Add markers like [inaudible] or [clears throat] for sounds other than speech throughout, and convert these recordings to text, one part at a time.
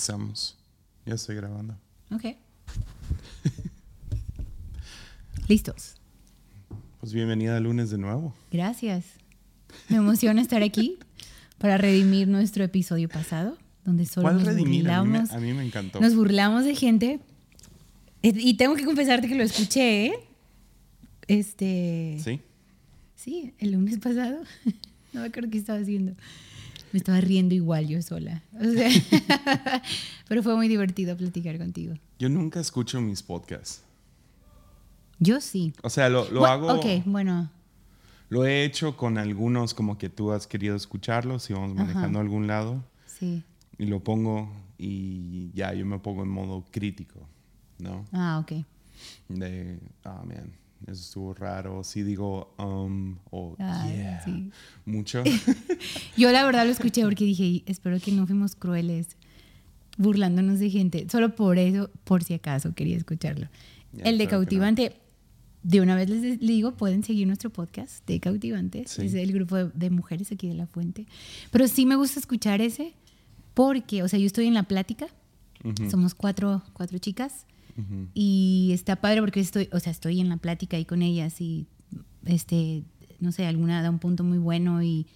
Estamos. Ya estoy grabando. Ok. [laughs] Listos. Pues bienvenida al lunes de nuevo. Gracias. Me emociona estar aquí para redimir nuestro episodio pasado, donde solo ¿Cuál nos redimir? A mí, me, burlamos. a mí me encantó. Nos burlamos de gente. Eh, Y tengo que confesarte que lo escuché, ¿eh? Este. ¿Sí? Sí, el lunes pasado. [laughs] No me acuerdo qué estaba haciendo. Me estaba riendo igual yo sola. O sea, [laughs] pero fue muy divertido platicar contigo. Yo nunca escucho mis podcasts. Yo sí. O sea, lo, lo hago. Ok, bueno. Lo he hecho con algunos como que tú has querido escucharlos y vamos manejando a algún lado. Sí. Y lo pongo y ya, yo me pongo en modo crítico, ¿no? Ah, ok. De, ah, man, eso estuvo raro. Sí digo, um, o Ay, yeah, sí. mucho. [laughs] Yo la verdad lo escuché porque dije, espero que no fuimos crueles burlándonos de gente. Solo por eso, por si acaso, quería escucharlo. El de claro que no. Cautivante, de una vez les digo, pueden seguir nuestro podcast de Cautivante. Sí. Es el grupo de, de mujeres aquí de La Fuente. Pero sí me gusta escuchar ese porque, o sea, yo estoy en la plática. Somos cuatro, cuatro chicas. Ujú. Y está padre porque estoy, o sea, estoy en la plática ahí con ellas y, este, no sé, alguna da un punto muy bueno y,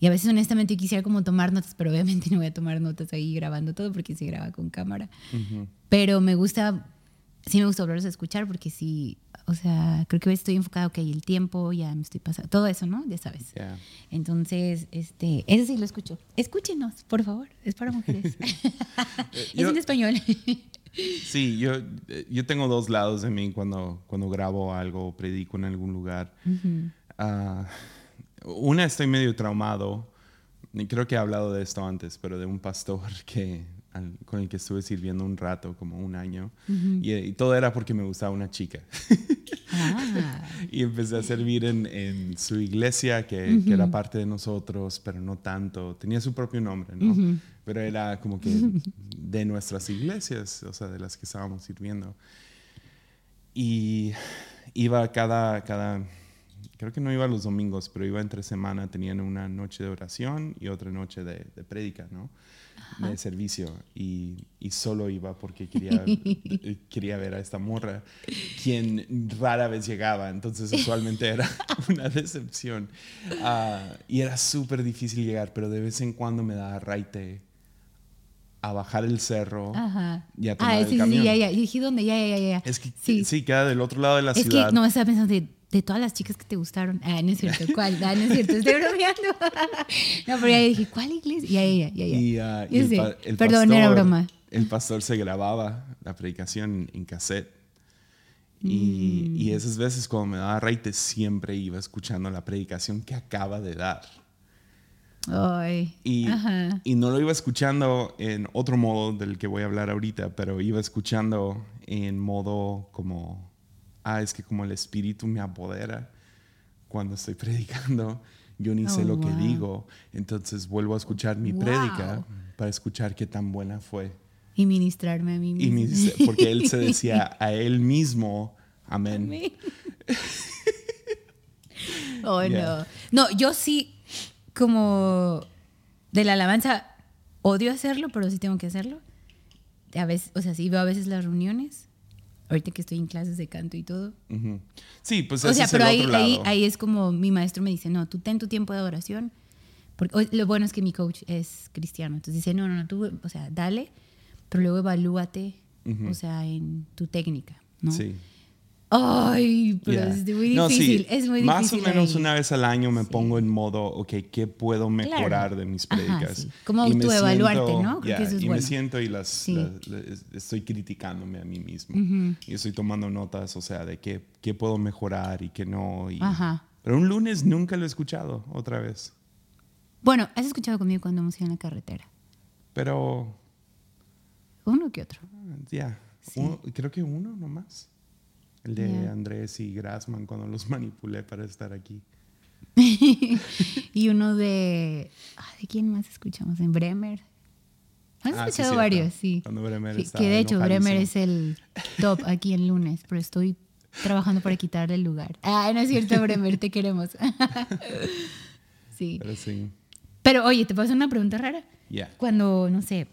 y a veces honestamente yo quisiera como tomar notas, pero obviamente [laughs] no voy a tomar notas ahí grabando todo porque se graba con cámara. Ujú. Pero me gusta, sí me gusta volverlos a escuchar porque sí, o sea, creo que estoy enfocada, ok, el tiempo, ya me estoy pasando, todo eso, ¿no? Ya sabes. Yeah. Entonces, este, ese sí lo escucho. Escúchenos, por favor, es para mujeres. [laughs] es yo- en español. [laughs] Sí, yo, eh, yo tengo dos lados de mí cuando, cuando grabo algo o predico en algún lugar. Ujú. Ah, una, estoy medio traumado. Creo que he hablado de esto antes, pero de un pastor [laughs] que, al- con el que estuve sirviendo un rato, como un año. y, y todo era porque me gustaba una chica. Ah. [laughs] y empecé a servir en, en su iglesia, que, que era parte de nosotros, pero no tanto. Tenía su propio nombre, ¿no? Pero era como que [laughs] de nuestras iglesias, o sea, de las que estábamos sirviendo. Y iba cada, cada, creo que no iba los domingos, pero iba entre semana, tenían una noche de oración y otra noche de, de prédica, ¿no? De servicio. Y, y solo iba porque quería, [laughs] quería ver a esta morra, quien rara vez llegaba, entonces usualmente era [laughs] una decepción. Ah, y era súper difícil llegar, pero de vez en cuando me daba raite a bajar el cerro Ajá. y a tomar Ah, el sí, camión. sí, ya, ya. Y dije, ¿dónde? Ya, ya, ya, ya. Es que Sí. sí. queda del otro lado de la Es ciudad. que no estaba pensando de, de todas las chicas que te gustaron. Ah, no es cierto. [laughs] ¿Cuál? Ah, no es cierto. Estoy bromeando. [laughs] no, pero ya dije, ¿cuál iglesia? Ya, ya, ya, ya. Y, ah, y Yo el pa- el Perdón, era broma. El pastor se grababa la predicación en cassette. Y, Mm. y esas veces cuando me daba raite siempre iba escuchando la predicación que acaba de dar. Ay. Y, Ajá. y no lo iba escuchando en otro modo del que voy a hablar ahorita, pero iba escuchando en modo como, ah, es que como el espíritu me apodera cuando estoy [laughs] predicando, yo ni sé Oh, lo que digo, entonces vuelvo a escuchar mi Wow. prédica para escuchar qué tan buena fue. Y ministrarme a mí Y misma. mi- porque él se decía [laughs] a él mismo, amén. Amén. [laughs] oh, Yeah. no. No, yo sí, como de la alabanza, odio hacerlo, pero sí tengo que hacerlo. A veces, o sea, sí veo a veces las reuniones. Ahorita que estoy en clases de canto y todo. Ujú. Sí, pues o sea, es pero el ahí, otro ahí, lado. ahí es como mi maestro me dice, no, tú ten tu tiempo de adoración. Porque lo bueno es que mi coach es cristiano. Entonces dice, no, no, no, tú, o sea, dale, pero luego evalúate, Ujú. o sea, en tu técnica, ¿no? Sí. Ay, pero Yeah. es muy No, sí, difícil, es muy Más difícil. o menos ahí. una vez al año me pongo en modo, ok, ¿qué puedo mejorar de mis prédicas? sí. Como autoevaluarte, siento- ¿no? Creo yeah, que eso es y bueno. me siento y las, las- las- estoy criticándome a mí mismo. Y estoy tomando notas, o sea, de qué, qué puedo mejorar y qué no. y- Ajá. Pero un lunes nunca lo he escuchado otra vez. Bueno, has escuchado conmigo cuando hemos ido en la carretera. Pero, Uno que otro. ya, Sí. uno- creo que uno nomás. El de Yeah. Andrés y Grassman cuando los [laughs] manipulé para estar aquí. [laughs] y uno de. ah, ¿De quién más escuchamos? En Bremer. Has Ah, escuchado varios, sí. Cuando Bremer estaba que de hecho, Bremer es el top aquí en lunes, pero estoy trabajando para quitarle el lugar. Ah, no es cierto, Bremer, te queremos. [laughs] sí. Pero sí, Pero oye, ¿te puedo hacer una pregunta rara? ya. Cuando, no sé,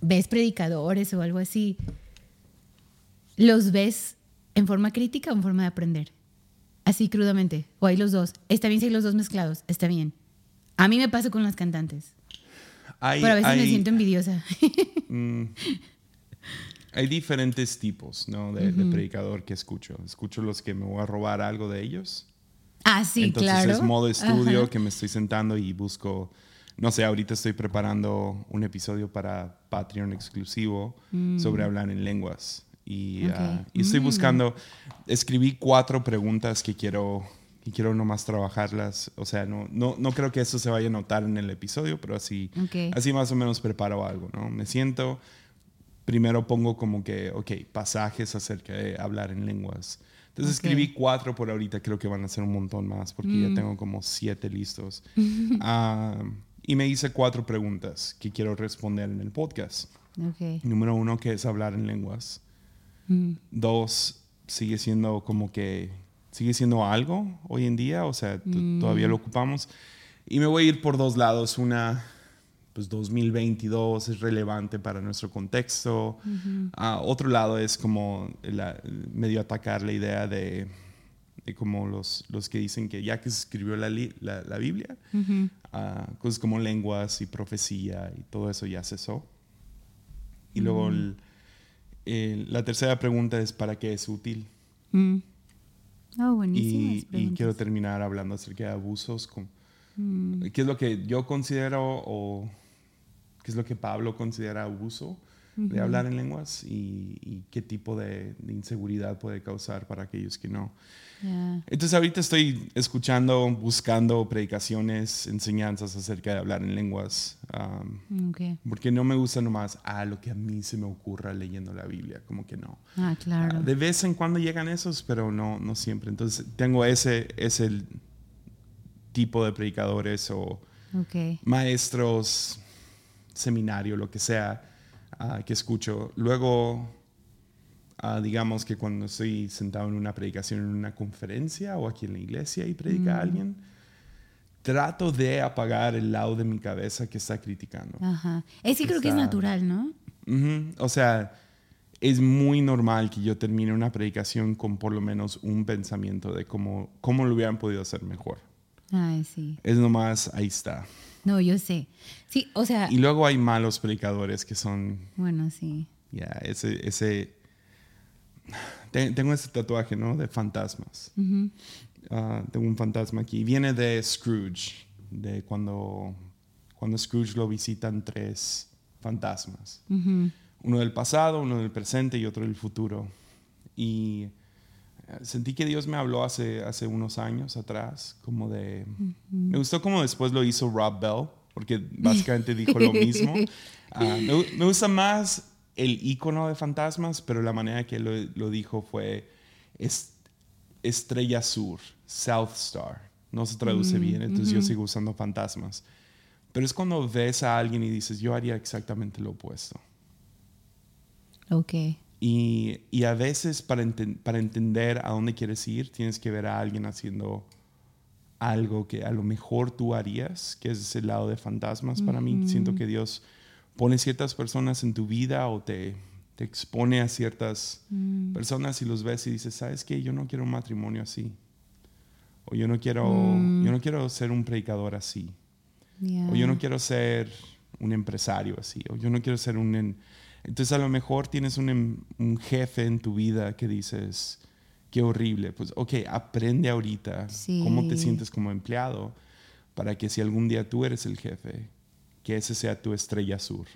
ves predicadores o algo así, ¿los ves en forma crítica o en forma de aprender? Así crudamente. O hay los dos. Está bien si hay los dos mezclados. Está bien. A mí me pasa con las cantantes. Hay, pero a veces me siento envidiosa. [laughs] mm, hay diferentes tipos ¿no? de, de predicador que escucho. Escucho los que me voy a robar algo de ellos. ah, sí, Entonces claro. es modo estudio Ajá. que me estoy sentando y busco, no sé, ahorita estoy preparando un episodio para Patreon exclusivo sobre hablar en lenguas. Y, Mm. Ok. ah, y estoy Mm. buscando, escribí cuatro preguntas que quiero, que quiero nomás trabajarlas. O sea, no, no, no creo que eso se vaya a notar en el episodio, pero así, Ok. así más o menos preparo algo, ¿no? Me siento, primero pongo como que, ok, pasajes acerca de hablar en lenguas. Entonces Ok. escribí cuatro por ahorita, creo que van a ser un montón más porque Mm. ya tengo como siete listos. [laughs] Ah, y me hice cuatro preguntas que quiero responder en el podcast. Ok. Número uno, que es hablar en lenguas. Mm. Dos, sigue siendo como que, sigue siendo algo hoy en día, o sea, Mm. todavía lo ocupamos. Y me voy a ir por dos lados. Una, pues 2022 es relevante para nuestro contexto. Ah, otro lado es como la- medio atacar la idea de, de como los, los que dicen que ya que se escribió la, la, la Biblia, ah, cosas como lenguas y profecía y todo eso ya cesó. Y luego el- el- la tercera pregunta es ¿para qué es útil? Mm. Oh, Y, y quiero terminar hablando acerca de abusos. Con, Mm. ¿Qué es lo que yo considero o qué es lo que Pablo considera abuso de hablar en lenguas y, y qué tipo de, de inseguridad puede causar para aquellos que no? Ya. Entonces ahorita estoy escuchando, buscando predicaciones, enseñanzas acerca de hablar en lenguas, um, Ok. porque no me gusta nomás, ah, lo que a mí se me ocurra leyendo la Biblia, como que no. Ah, claro. Ah, De vez en cuando llegan esos, pero no, no siempre. Entonces tengo ese, ese tipo de predicadores o Ok. maestros, seminario, lo que sea, ah, que escucho. Luego, digamos que cuando estoy sentado en una predicación, en una conferencia o aquí en la iglesia y predica a alguien, trato de apagar el lado de mi cabeza que está criticando. Ajá. Es que creo que es Está- natural, ¿no? Ujú. O sea, es muy normal que yo termine una predicación con por lo menos un pensamiento de cómo, cómo lo hubieran podido hacer mejor. Ay, sí. Es nomás, ahí está. No, yo sé. Sí, o sea, Y luego hay malos predicadores que son, bueno, sí. ya, ese, ese... Te- Tengo ese tatuaje, ¿no? De fantasmas. Ujú. Ah, tengo un fantasma aquí. Viene de Scrooge, de cuando, cuando Scrooge lo visitan tres fantasmas. Ujú. uno del pasado, uno del presente y otro del futuro. Y eh, sentí que Dios me habló hace, hace unos años atrás, como de... Me gustó como después lo hizo Rob Bell, porque básicamente dijo lo mismo. [laughs] Ah, me, me gusta más el icono de fantasmas, pero la manera que lo, lo dijo fue es- Estrella Sur, South Star. No se traduce bien, entonces yo sigo usando fantasmas. Pero es cuando ves a alguien y dices, yo haría exactamente lo opuesto. Ok. Y, y a veces para, enten- para entender a dónde quieres ir, tienes que ver a alguien haciendo algo que a lo mejor tú harías, que es ese lado de fantasmas para mí. Siento que Dios pone ciertas personas en tu vida o te, te expone a ciertas personas y los ves y dices, ¿sabes qué? Yo no quiero un matrimonio así. O yo no quiero, yo no quiero ser un predicador así. O yo no quiero ser un empresario así. O yo no quiero ser un... en- Entonces a lo mejor tienes un, em- un jefe en tu vida que dices, qué horrible. Pues ok, aprende ahorita Sí. cómo te sientes como empleado para que si algún día tú eres el jefe, que ese sea tu estrella sur.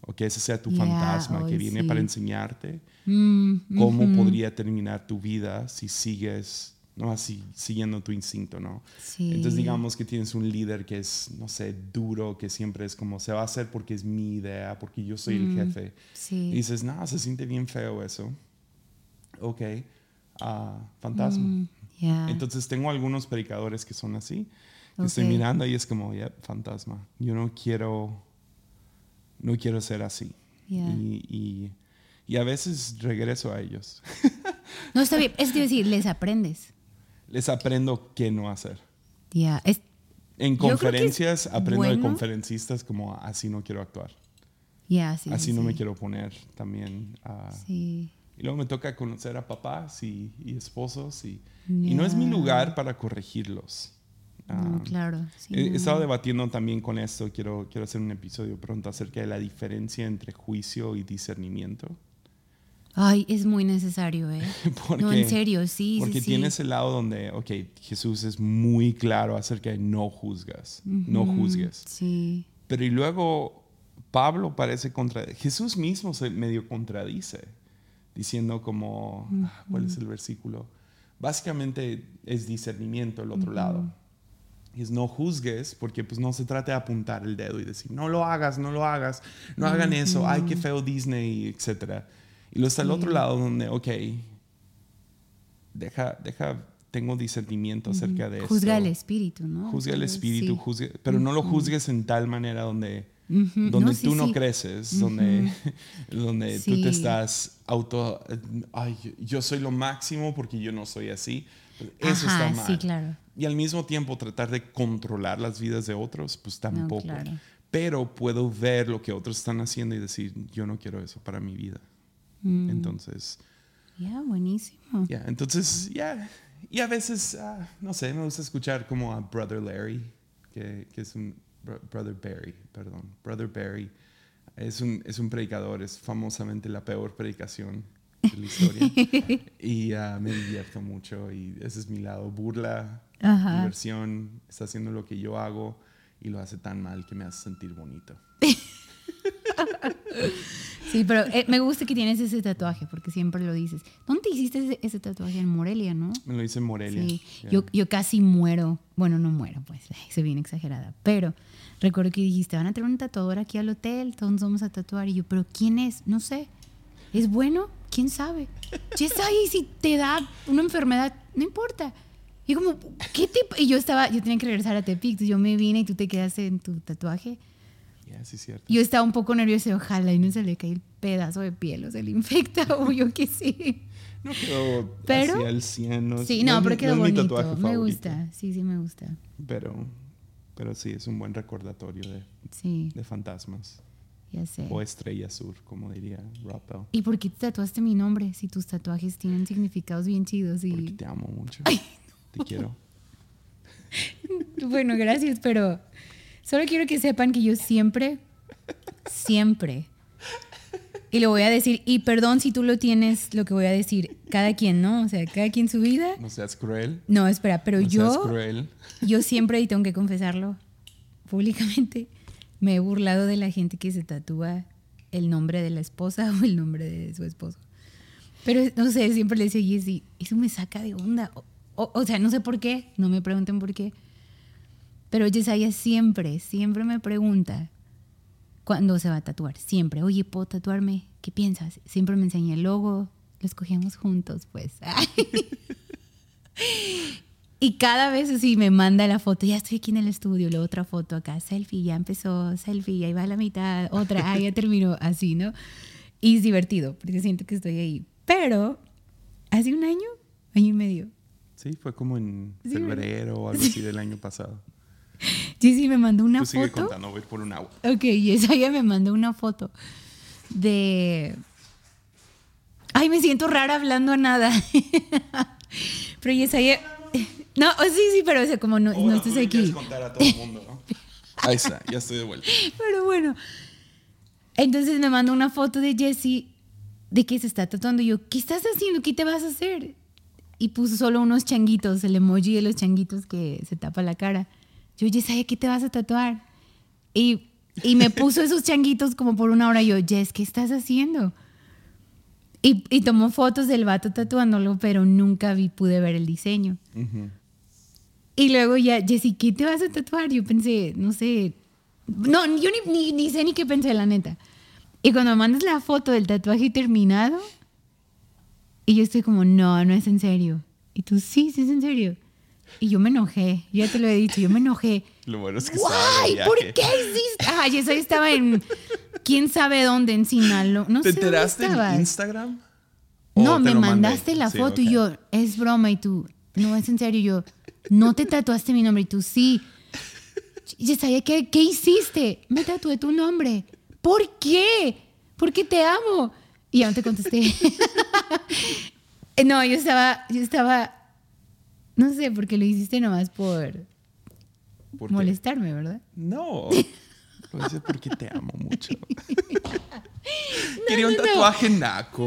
O que ese sea tu Ya, fantasma que hoy viene sí. para enseñarte Mm, cómo ujú. podría terminar tu vida si sigues, no así, siguiendo tu instinto, ¿no? Sí. Entonces digamos que tienes un líder que es, no sé, duro, que siempre es como, se va a hacer porque es mi idea, porque yo soy el jefe. Sí. Y dices, no, se siente bien feo eso. Ok, ah, fantasma. Mm, ya. Entonces tengo algunos predicadores que son así. Que Estoy mirando y es como, ya, fantasma. Yo no quiero, no quiero ser así. Ya. Y, y, y a veces regreso a ellos. No, está bien. Es decir, les aprendes. Les aprendo qué no hacer. Ya. Es, En conferencias aprendo de bueno. conferencistas como así no quiero actuar. Ya, sí. Así sí, no me sí. quiero poner también. Sí. Y luego me toca conocer a papás y, y esposos y, y no es mi lugar para corregirlos. No, Ah, claro. sí, He no. estado debatiendo también con esto, quiero, quiero hacer un episodio pronto acerca de la diferencia entre juicio y discernimiento. Ay, es muy necesario, ¿eh? [laughs] Porque, no, en serio, sí, porque sí, sí. tienes el lado donde, ok, Jesús es muy claro acerca de no juzgas, no juzgues. Sí. Pero y luego Pablo parece contra... Jesús mismo se medio contradice, diciendo como, ah, ¿cuál es el versículo? Básicamente es discernimiento el otro lado. Es no juzgues, porque pues no se trata de apuntar el dedo y decir, no lo hagas, no lo hagas, no hagan eso, ay, qué feo Disney, etc. Y luego está el otro lado donde, ok, deja, deja, tengo discernimiento acerca de esto. Juzga el espíritu, ¿no? Juzga el espíritu, sí. juzgue- pero no lo juzgues en tal manera donde, donde no, sí, tú no sí. creces, donde, [laughs] donde tú Sí. te estás auto, ay, yo soy lo máximo porque yo no soy así. Eso Ajá, está mal. sí, claro. Y al mismo tiempo tratar de controlar las vidas de otros, pues tampoco. claro. Pero puedo ver lo que otros están haciendo y decir, yo no quiero eso para mi vida. Mm. Entonces, Ya, buenísimo. ya, entonces, ya. Y a veces, ah, no sé, me gusta escuchar como a Brother Larry, que, que es un, Bro- Brother Barry, perdón, Brother Barry. Es un, es un predicador, es famosamente la peor predicación de la historia. [laughs] y ah, me divierto mucho y ese es mi lado, burla, Ajá. diversión, está haciendo lo que yo hago y lo hace tan mal que me hace sentir bonito. [laughs] Sí, pero eh, me gusta que tienes ese tatuaje porque siempre lo dices. ¿Dónde te hiciste ese, ese tatuaje? En Morelia, ¿no? Me lo dice Morelia. Sí. ya. Yo, yo casi muero. Bueno, no muero, pues, [laughs] soy bien exagerada. Pero recuerdo que dijiste, van a traer un tatuador aquí al hotel, todos vamos a tatuar. Y yo, ¿pero quién es? No sé. ¿Es bueno? ¿Quién sabe? [laughs] Ya está ahí, si te da una enfermedad, no importa. Y como, ¿qué tipo? Y yo estaba, yo tenía que regresar a Tepic, yo me vine y tú te quedaste en tu tatuaje. Ya, sí, cierto. Yo estaba un poco nerviosa, y, ojalá y no se le cae el pedazo de piel o se le infecta [laughs] o yo qué sé. No quedó Pero- así al 100. No, Sí, no no, pero quedó no es mi bonito. tatuaje Me gusta, sí, sí me gusta. Pero, pero sí, es un buen recordatorio de, Sí, de fantasmas. ya sé. O estrella sur, como diría Bell. ¿Y por qué te tatuaste mi nombre si tus tatuajes tienen significados bien chidos? Porque Y... te amo mucho. Te quiero. Bueno, gracias, pero solo quiero que sepan que yo siempre, siempre, y lo voy a decir, y perdón si tú lo tienes, lo que voy a decir, cada quien, ¿no? O sea, cada quien su vida. No seas cruel. No, espera, pero no seas yo, cruel. yo siempre, y tengo que confesarlo públicamente, me he burlado de la gente que se tatúa el nombre de la esposa o el nombre de su esposo. Pero no sé, siempre le decía Jessy, eso me saca de onda. O, o- sea, no sé por qué, no me pregunten por qué. Pero Yesaya siempre, siempre me pregunta cuándo se va a tatuar. Siempre, oye, ¿puedo tatuarme? ¿Qué piensas? Siempre me enseña el logo, lo escogíamos juntos, pues. [laughs] Y cada vez así me manda la foto, ya estoy aquí en el estudio, la otra foto acá, selfie, ya empezó, selfie, ahí va la mitad, otra, ah, ya terminó, así, ¿no? Y es divertido, porque siento que estoy ahí. Pero hace un año, año y medio, Sí, fue como en Sí, febrero o algo así del año pasado. Jessy me mandó una Tú sigue foto. contando, voy por un agua. Ok, y esa ya me mandó una foto de... Ay, me siento rara hablando a nada. [laughs] pero Yesaya... No, oh, sí, sí, pero o sea, como no, no estás aquí. contar a todo el mundo, ¿no? Ahí está, ya estoy de vuelta. [laughs] Pero bueno. Entonces me mandó una foto de Jessie de que se está tatuando. Y yo, ¿qué estás haciendo? ¿Qué te vas a hacer? Y puso solo unos changuitos, el emoji de los changuitos que se tapa la cara. Yo, Jess, ¿qué te vas a tatuar? Y, y me puso [laughs] esos changuitos como por una hora. Yo, Jess, ¿qué estás haciendo? Y, y tomó fotos del vato tatuándolo, pero nunca vi, pude ver el diseño. Ujú. Y luego ya, Jessy, ¿qué te vas a tatuar? Yo pensé, no sé. No, yo ni, ni, ni sé ni qué pensé, la neta. Y cuando mandas la foto del tatuaje terminado, y yo estoy como, no, no es en serio. Y tú, sí, sí es en serio. Y yo me enojé, ya te lo he dicho, yo me enojé. [laughs] Lo bueno es que Guay. ¿por qué hiciste? Ah, yo estaba en, quién sabe dónde, en Sinaloa. No ¿Te sé enteraste en. Instagram? No, ¿O te me mandé? mandaste la Sí, foto ok. y yo, es broma y tú, no, es en serio. Y yo, no te tatuaste mi nombre y tú, sí. Yo sabía, ¿qué, ¿qué hiciste? Me tatué tu nombre. ¿por qué? ¿Por qué te amo? Y ya no te contesté. [laughs] no, yo estaba, yo estaba, no sé, porque lo hiciste nomás por, molestarme, ¿verdad? No. Lo hice porque te amo mucho. [laughs] Quería un no, no. tatuaje naco.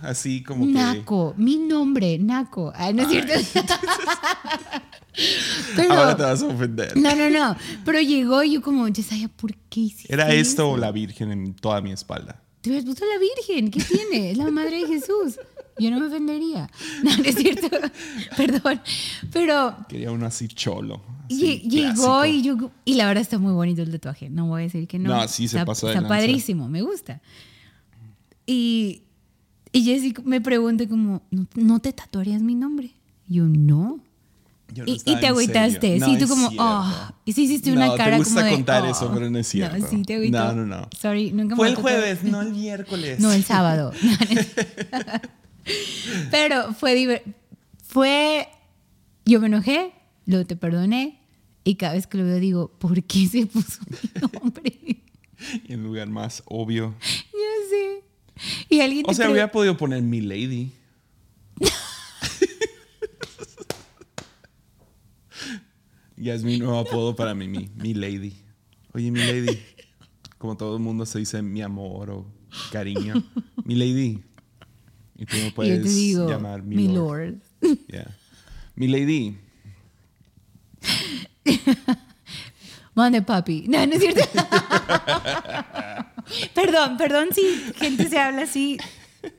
Así como que. Naco, mi nombre, Naco. Ay, no es cierto. [laughs] Pero, Ahora te vas a ofender. no, no, no. Pero llegó y yo como, Yesaya, ¿por qué hiciste ¿Era esto eso? o la Virgen en toda mi espalda? Te hubieras puesto la Virgen, ¿qué tiene? Es la madre de Jesús. Yo no me ofendería. [laughs] No, no es cierto. [laughs] Perdón. Pero Quería uno así cholo. así, llegó y yo. Y la verdad está muy bonito el tatuaje. No voy a decir que no. No, sí se está, pasó de Está lanza. padrísimo, me gusta. Y, y Jessy me pregunta como, ¿no, no te tatuarías mi nombre? Yo, no. Yo no Y, y te agüitaste. serio. sí, No tú como, oh. Y sí hiciste una No, cara te gusta como de, contar "Oh". eso, pero no es cierto. No, sí, te agüitó. No, no, no. Sorry, nunca me Fue el jueves, no el miércoles. No, el sábado. [laughs] [laughs] Pero fue fue yo me enojé, luego te perdoné y cada vez que lo veo digo, ¿por qué se puso mi [laughs] nombre? En lugar más obvio. ya sé. Y alguien O sea, hubiera podido poner mi lady. Ya es mi nuevo apodo para mí, mi, mi lady. Oye, mi lady. Como todo el mundo se dice mi amor o cariño. Mi lady. Y tú me puedes te digo, llamar mi, mi lord. lord. Yeah. Mi lady. [laughs] Mande papi. No, no es cierto. [laughs] perdón, perdón si gente se habla así.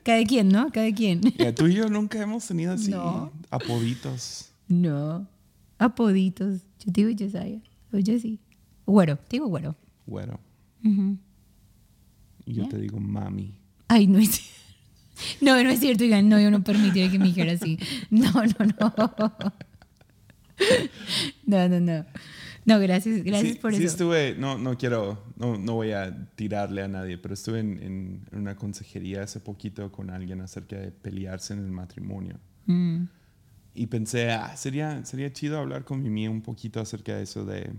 Cada quien, ¿no? Cada quien. Ya, tú y yo nunca hemos tenido así No. apoditos. No. Apoditos. Yo te digo Josiah. O Jessie. Güero. Te digo güero. Bueno. Ujú. Y yo ¿Ya? te digo mami. Ay, no es [laughs] No, no es cierto, oigan, no, yo no permitiría que me dijera así. No, no, no. [laughs] No, no, no. No, gracias, gracias sí, por sí eso. estuve, no, no quiero, no, no voy a tirarle a nadie, pero estuve en, en- en una consejería hace poquito con alguien acerca de pelearse en el matrimonio. Mm, Y pensé, ah, sería, sería chido hablar con Mimi un poquito acerca de eso de,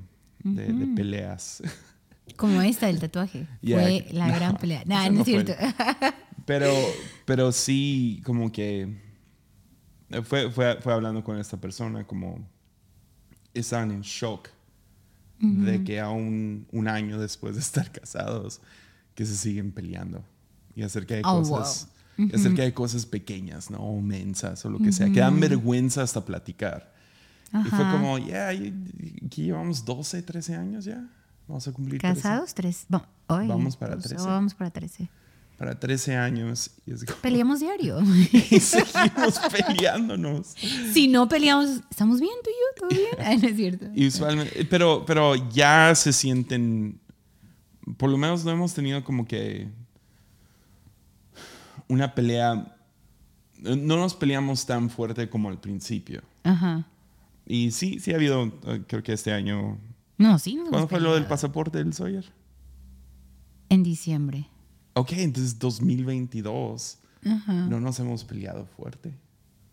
de- de peleas. Como esta del tatuaje. [laughs] Fue la no, gran pelea. No, no no es cierto. [laughs] Pero, pero sí, como que eh, fue, fue, fue hablando con esta persona, como estaban en shock de que aún un año después de estar [laughs] casados, que se siguen peleando. Y acerca de Oh, cosas, y acerca de cosas pequeñas, ¿no? O mensas o lo que sea, que dan vergüenza hasta platicar. Y fue Ajá. como, ya, yeah, aquí llevamos 12, 13 años ya. Vamos a cumplir 13. ¿Casados? Tres. Va- ay, Vamos para pues, 13. Vamos para 13. Para 13 años. Y es como, Peleamos diario. [laughs] y seguimos peleándonos. si no peleamos, ¿estamos bien tú y yo? ¿Todo bien? [laughs] Ay, no es cierto. Y usualmente, pero, pero ya se sienten, por lo menos no hemos tenido como que una pelea, no nos peleamos tan fuerte como al principio. Ajá. Y sí, sí ha habido, eh, creo que este año, No, sí. nos ¿cuándo fue lo del pasaporte del Sawyer? En diciembre. Ok, entonces 2022, Ajá. no nos hemos peleado fuerte.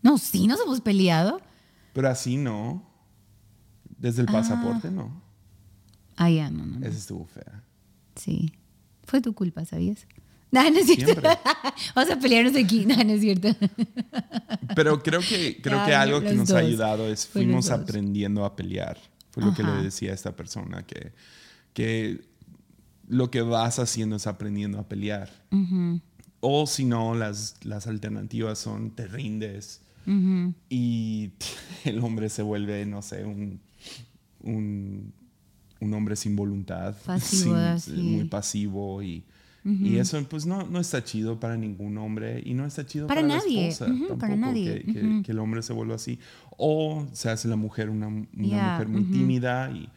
No, sí nos hemos peleado. Pero así no. Desde el pasaporte no. Ah, ya, no, no. no. Esa estuvo fea. Sí. Fue tu culpa, ¿sabías? [laughs] No, no es cierto. [laughs] Vamos a pelearnos aquí. No, no es cierto. Pero creo que, creo que algo que nos ha ayudado es fuimos aprendiendo a pelear. Fue lo que le decía a esta persona, que, que lo que vas haciendo es aprendiendo a pelear. O si no, las, las alternativas son te rindes y [laughs] el hombre se vuelve, no sé, un, un, un hombre sin voluntad. Pasivo, sin-. Muy pasivo y... Y eso pues no, no está chido para ningún hombre y no está chido Para para, nadie, la esposa ujú, tampoco para nadie, Que, que- que el hombre se vuelva así. O se hace la mujer una, una Ya, mujer muy tímida y,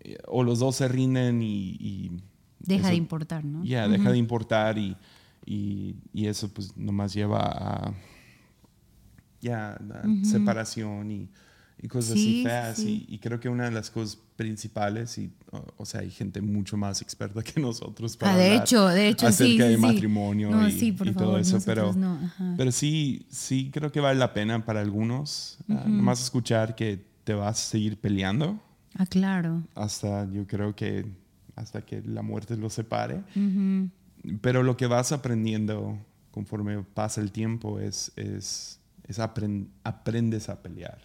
eh, o los dos se rinden y... y Deja eso- de importar, ¿no? Ya, deja de importar y, y, y eso pues nomás lleva a ya a separación y, y cosas Sí, así sí, feas. sí. Y, y creo que una de las cosas principales, y, o, sea, hay gente mucho más experta que nosotros para Ah, de hablar hecho, de hecho, sí, acerca sí, de sí. matrimonio No, y, sí, por y todo favor, eso, nosotros pero, no, pero sí, sí creo que vale la pena para algunos ah, nomás escuchar que te vas a seguir peleando Ah, claro. hasta yo creo que hasta que la muerte los separe. Pero lo que vas aprendiendo conforme pasa el tiempo es, es, es aprendes a pelear.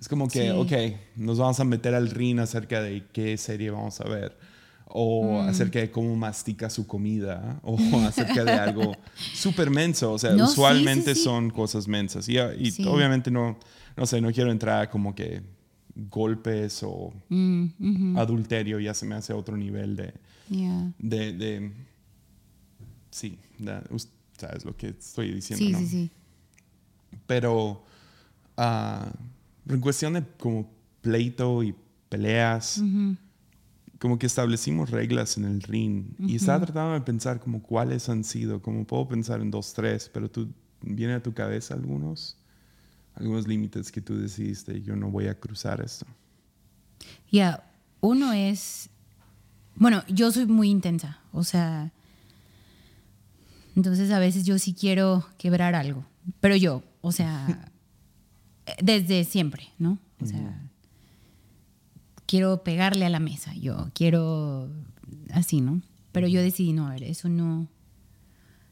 Es como que, ok, nos vamos a meter al ring acerca de qué serie vamos a ver o mm. acerca de cómo mastica su comida, o [laughs] acerca de algo [laughs] súper menso. O sea, usualmente son cosas mensas. Y, y obviamente no, no sé, no quiero entrar como que golpes o mm, adulterio, ya se me hace otro nivel de... de, de sí, sabes lo que estoy diciendo. Sí, sí, sí. Pero uh, en cuestión de como pleito y peleas, como que establecimos reglas en el ring y estaba tratando de pensar como cuáles han sido, como puedo pensar en dos, tres, pero tú, ¿viene a tu cabeza algunos? Algunos límites que tú decidiste, yo no voy a cruzar esto. Ya, uno es, bueno, yo soy muy intensa, o sea, entonces a veces yo sí quiero quebrar algo, pero yo, o sea, [laughs] desde siempre, ¿no? O sea, quiero pegarle a la mesa, yo quiero así, ¿no? Pero yo decidí, no, a ver, eso no...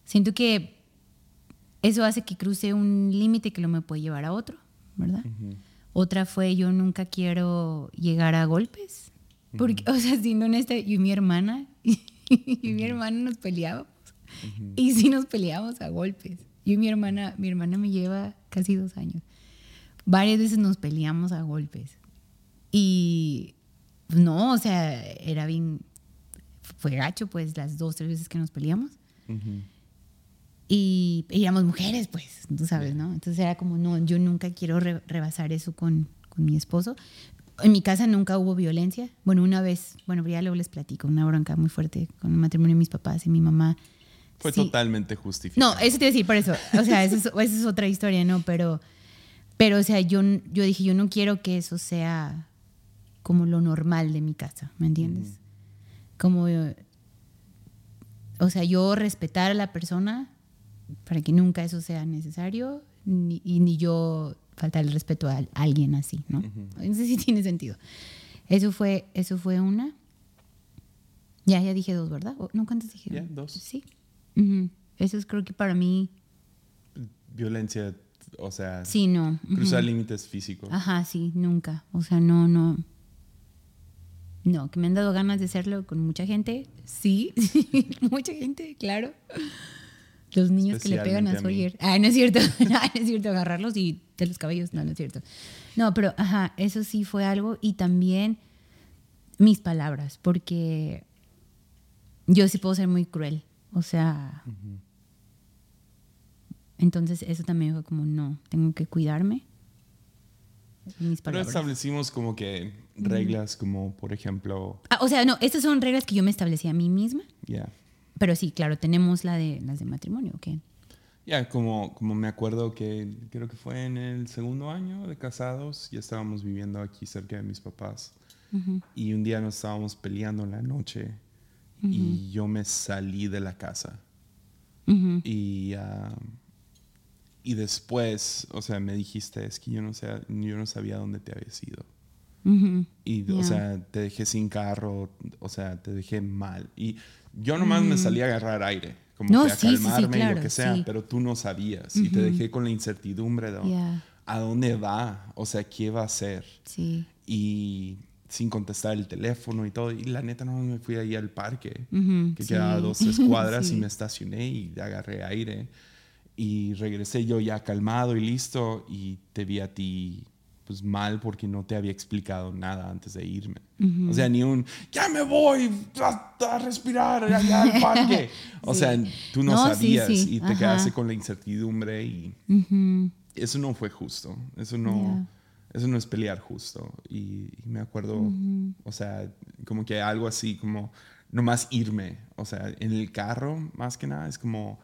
Siento que eso hace que cruce un límite que lo me puede llevar a otro, ¿verdad? Otra fue, yo nunca quiero llegar a golpes. Porque, o sea, siendo honesta, yo y mi hermana, [laughs] y mi hermana nos peleábamos. Y sí nos peleábamos a golpes. Yo y mi hermana, mi hermana me lleva casi dos años. Varias veces nos peleamos a golpes. Y no, o sea, era bien, fue gacho, pues, las dos, tres veces que nos peleamos. Y éramos mujeres, pues, tú sabes, ¿no? Entonces era como, no, yo nunca quiero rebasar eso con, con, mi esposo. En mi casa nunca hubo violencia. Bueno, una vez, bueno, ya luego les platico, una bronca muy fuerte con el matrimonio de mis papás y mi mamá. Fue totalmente justificado. No, eso te iba a decir, por eso. O sea, eso es, [laughs] eso es otra historia, ¿no? Pero, pero, o sea, yo, yo dije, yo no quiero que eso sea como lo normal de mi casa, ¿me entiendes? Como, o sea, yo respetar a la persona para que nunca eso sea necesario ni, y ni yo faltar el respeto a alguien así, ¿no? No sé si [laughs] tiene sentido. Eso fue, eso fue una. Ya, ya dije dos, ¿verdad? ¿No cuántas dije? Ya, dos. Sí. Eso es creo que para mí... Violencia, o sea... Sí, no. Cruzar límites físicos. Ajá, sí, nunca. O sea, no, no. No, que me han dado ganas de hacerlo con mucha gente. Sí, [laughs] mucha gente, claro. Los niños que le pegan a Sawyer. Ah, no es cierto. [laughs] no, es cierto, agarrarlos y de los cabellos. No, no es cierto. No, pero ajá, eso sí fue algo. Y también mis palabras, porque yo sí puedo ser muy cruel. O sea. Entonces, eso también fue como, no, tengo que cuidarme. Mis. Pero establecimos como que reglas como, por ejemplo... Ah, o sea, no, estas son reglas que yo me establecí a mí misma. Ya. Pero sí, claro, tenemos la de, las de matrimonio, ¿ok? Ya, como, como me acuerdo que creo que fue en el segundo año de casados, ya estábamos viviendo aquí cerca de mis papás. Y un día nos estábamos peleando en la noche y yo me salí de la casa. Y... Uh, y después, o sea, me dijiste, es que yo no, sé, yo no sabía dónde te había ido. Y, o sea, te dejé sin carro, o sea, te dejé mal. Y yo nomás me salí a agarrar aire, como que a calmarme y lo que sea, pero tú no sabías. Y te dejé con la incertidumbre de a dónde va, o sea, qué va a hacer. Y sin contestar el teléfono y todo. Y la neta, no me fui ahí al parque, que quedaba a dos, tres cuadras, [laughs] y me estacioné y agarré aire. Y regresé yo ya calmado y listo, y te vi a ti pues mal porque no te había explicado nada antes de irme. O sea, ni un, ya me voy a, respirar allá al parque. [laughs] O sea, tú no, sabías y te quedaste con la incertidumbre y eso no fue justo. Eso no, eso no es pelear justo. Y, me acuerdo, o sea, como que algo así, como nomás irme. O sea, en el carro, más que nada, es como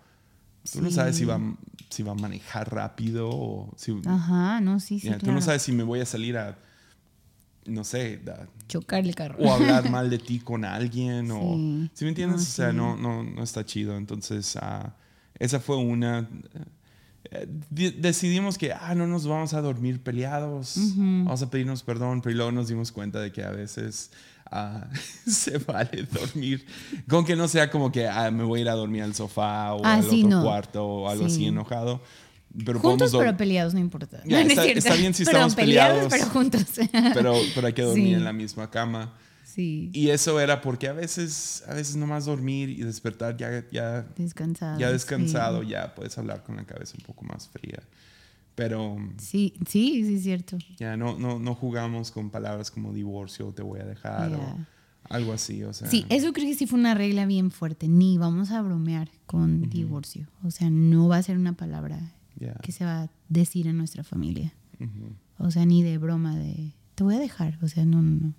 Tú no sabes si va, si va a manejar rápido o si... Ajá, no, sí, sí. Tú no sabes si me voy a salir a, no sé, a, chocar el carro. O hablar [laughs] mal de ti con alguien o... ¿Sí me entiendes? o sea, no, no, no está chido. Entonces, uh, esa fue una... decidimos que, ah, no nos vamos a dormir peleados, vamos a pedirnos perdón, pero luego nos dimos cuenta de que a veces ah, [laughs] se vale dormir. Con que no sea como que ah, me voy a ir a dormir al sofá o Ah, al sí, otro no. cuarto o algo así Sí. enojado. Pero Juntos pero peleados, no importa. Ya, No, [laughs] no es está- está bien si Perdón, estamos peleados, peleados. pero juntos. pero, pero hay que [laughs] dormir Sí. en la misma cama. Sí, Y eso era porque a veces, a veces nomás dormir y despertar ya, ya, descansado. ya descansado, Sí. ya puedes hablar con la cabeza un poco más fría. Pero Sí, sí, sí, es cierto. ya no, no, no jugamos con palabras como divorcio, te voy a dejar o algo así. O sea, Sí, eso creo que sí fue una regla bien fuerte. Ni vamos a bromear con divorcio. O sea, no va a ser una palabra que se va a decir en nuestra familia. O sea, ni de broma de te voy a dejar. O sea, no, no, no.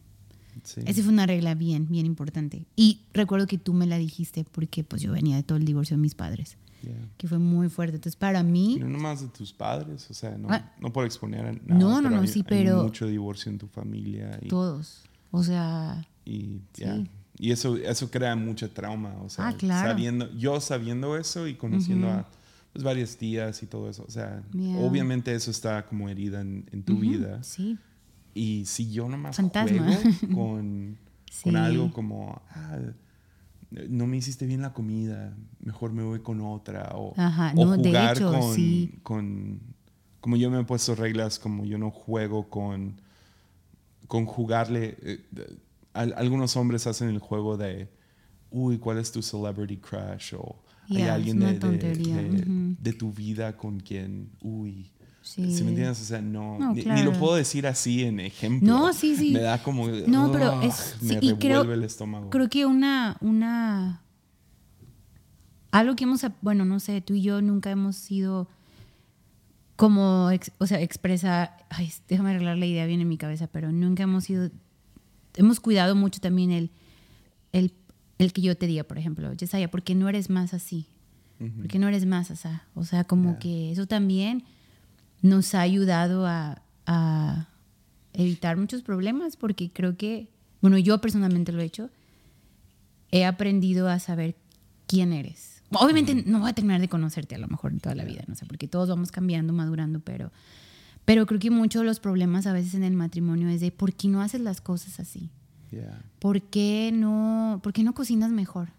Sí. Esa fue una regla bien, bien importante. Y recuerdo que tú me la dijiste porque pues yo venía de todo el divorcio de mis padres, Ya. que fue muy fuerte. Entonces, para mí, No nomás de tus padres, o sea, no, Ah. no por exponer a nada. No, no, no, hay- sí, hay pero- mucho divorcio en tu familia y, todos. O sea, y, Sí. ya. y eso, eso crea mucho trauma. O sea, Ah, claro. sabiendo, yo sabiendo eso y conociendo Ujú. a pues, varias tías y todo eso, o sea, Ya. obviamente eso está como herida en, en tu ujú, vida. Sí, Y si yo nomás Fantasma. juego [laughs] con, Sí. con algo como, ah, no me hiciste bien la comida, mejor me voy con otra. O, Ajá, o no, de jugar hecho, con, sí. con- Como yo me he puesto reglas, como yo no juego con, con jugarle. eh, al- algunos hombres hacen el juego de, uy, ¿cuál es tu celebrity crush? O hay alguien de, de- de tu vida con quien, uy. Sí. ¿Sí me entiendes? O sea, no, No, ni, lo puedo decir así en ejemplo. No, sí, sí. Me da como... No, pero ugh, es- Me sí, y creo- revuelve el estómago. Creo que una, una, algo que hemos, bueno, no sé, tú y yo nunca hemos sido como, ex- o sea, expresa, ay, déjame arreglar la idea bien en mi cabeza, pero nunca hemos sido, hemos cuidado mucho también el, el, el que yo te diga, por ejemplo, Yesaya, ¿por qué no eres más así? Ujú. ¿Por qué no eres más así? O sea, como que eso también nos ha ayudado a, a evitar muchos problemas, porque creo que, bueno, yo personalmente lo he hecho, he aprendido a saber quién eres. Obviamente no voy a terminar de conocerte a lo mejor en toda la vida, no sé, porque todos vamos cambiando, madurando, pero, pero creo que muchos de los problemas a veces en el matrimonio es de ¿por qué no haces las cosas así? Yeah. ¿Por qué no, por qué no cocinas mejor?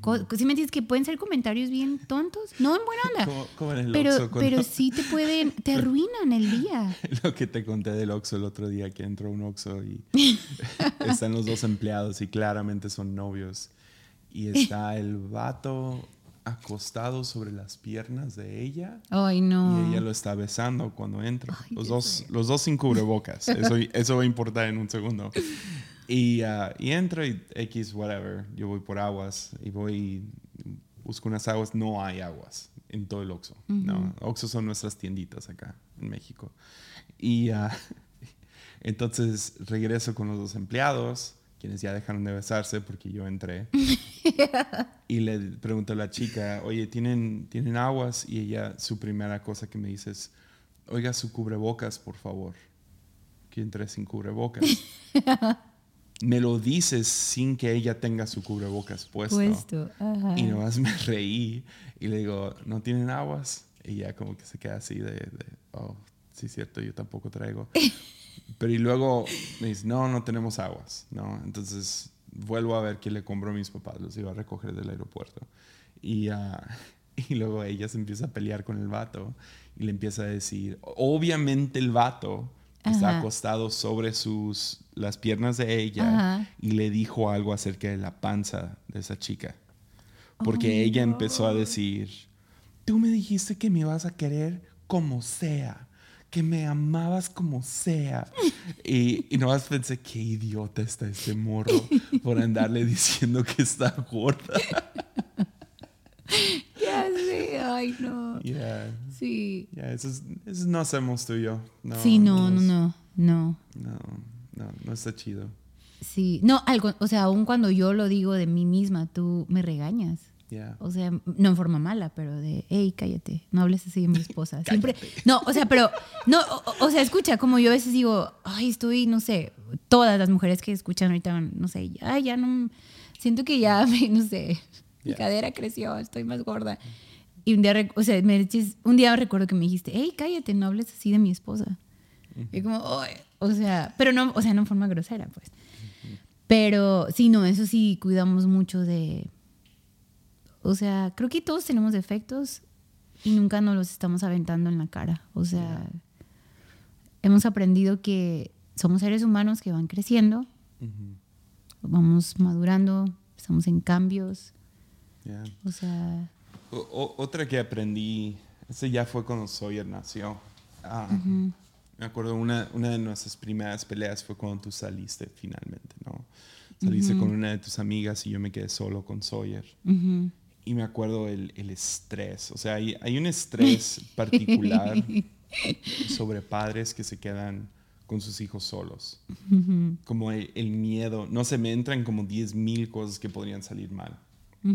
Co- ¿Sí me entiendes? Que pueden ser comentarios bien tontos, no en buena onda, Como, como en el pero, cuando- pero sí te pueden, te [laughs] arruinan el día. [laughs] Lo que te conté del Oxxo el otro día, que entró un Oxxo y [laughs] están los dos empleados y claramente son novios. Y está el vato acostado sobre las piernas de ella Ay, no. y ella lo está besando cuando entra. Ay, los, Dios dos, los dos sin cubrebocas. Eso, eso va a importar en un segundo. Y, ah, y entro y X, whatever. Yo voy por aguas y voy, busco unas aguas. No hay aguas en todo el Oxxo. No, Oxxo son nuestras tienditas acá en México. Y ah, [laughs] entonces regreso con los dos empleados, quienes ya dejaron de besarse porque yo entré. [laughs] y le pregunto a la chica, oye, ¿tienen, ¿tienen aguas? Y ella, su primera cosa que me dice es, oiga, su cubrebocas, por favor. Que entré sin cubrebocas. [laughs] me lo dices sin que ella tenga su cubrebocas puesto. Puesto. Ajá. Y nomás me [laughs] reí y le digo, ¿no tienen aguas? Y ya como que se queda así de, de, oh, sí, cierto, yo tampoco traigo. [laughs] Pero y luego me dice, no, no tenemos aguas, ¿no? Entonces vuelvo a ver qué le compró a mis papás, los iba a recoger del aeropuerto. Y, ah, [laughs] y luego ella se empieza a pelear con el vato y le empieza a decir, obviamente el vato está acostado sobre sus, las piernas de ella Ajá. y le dijo algo acerca de la panza de esa chica. Porque Oh, ella empezó a decir, tú me dijiste que me ibas a querer como sea, que me amabas como sea. Y, y nomás pensé, qué idiota está este morro por andarle diciendo que está gorda. [laughs] Ay, no. Ya, Sí. ya, eso, es- eso no hacemos tú y yo. No, sí, no, no, no, no. No, no, no está chido. Sí. No, algo, o sea, aún cuando yo lo digo de mí misma, tú me regañas. Ya. O sea, no en forma mala, pero de, hey, cállate, no hables así de mi esposa. [laughs] Siempre, no, o sea, pero, no, o, o sea, escucha, como yo a veces digo, ay, estoy, no sé, todas las mujeres que escuchan ahorita, no sé, ya, ya no, siento que ya, no sé, mi cadera creció, estoy más gorda. Y un día, o sea, me un día recuerdo que me dijiste, hey, cállate, no hables así de mi esposa. Y como, "Ay", o sea, pero no, o sea, no en forma grosera, pues. Pero sí, no, eso sí, cuidamos mucho de... O sea, creo que todos tenemos defectos y nunca nos los estamos aventando en la cara. O sea, hemos aprendido que somos seres humanos que van creciendo, vamos madurando, estamos en cambios. O sea... otra que aprendí, ese ya fue cuando Sawyer nació. Ah, me acuerdo, una, una de nuestras primeras peleas fue cuando tú saliste finalmente, ¿no? Saliste con una de tus amigas y yo me quedé solo con Sawyer. Y me acuerdo el, el estrés, o sea, hay, hay un estrés [laughs] particular sobre padres que se quedan con sus hijos solos. Como el, miedo, no se me entran como 10 mil cosas que podrían salir mal. A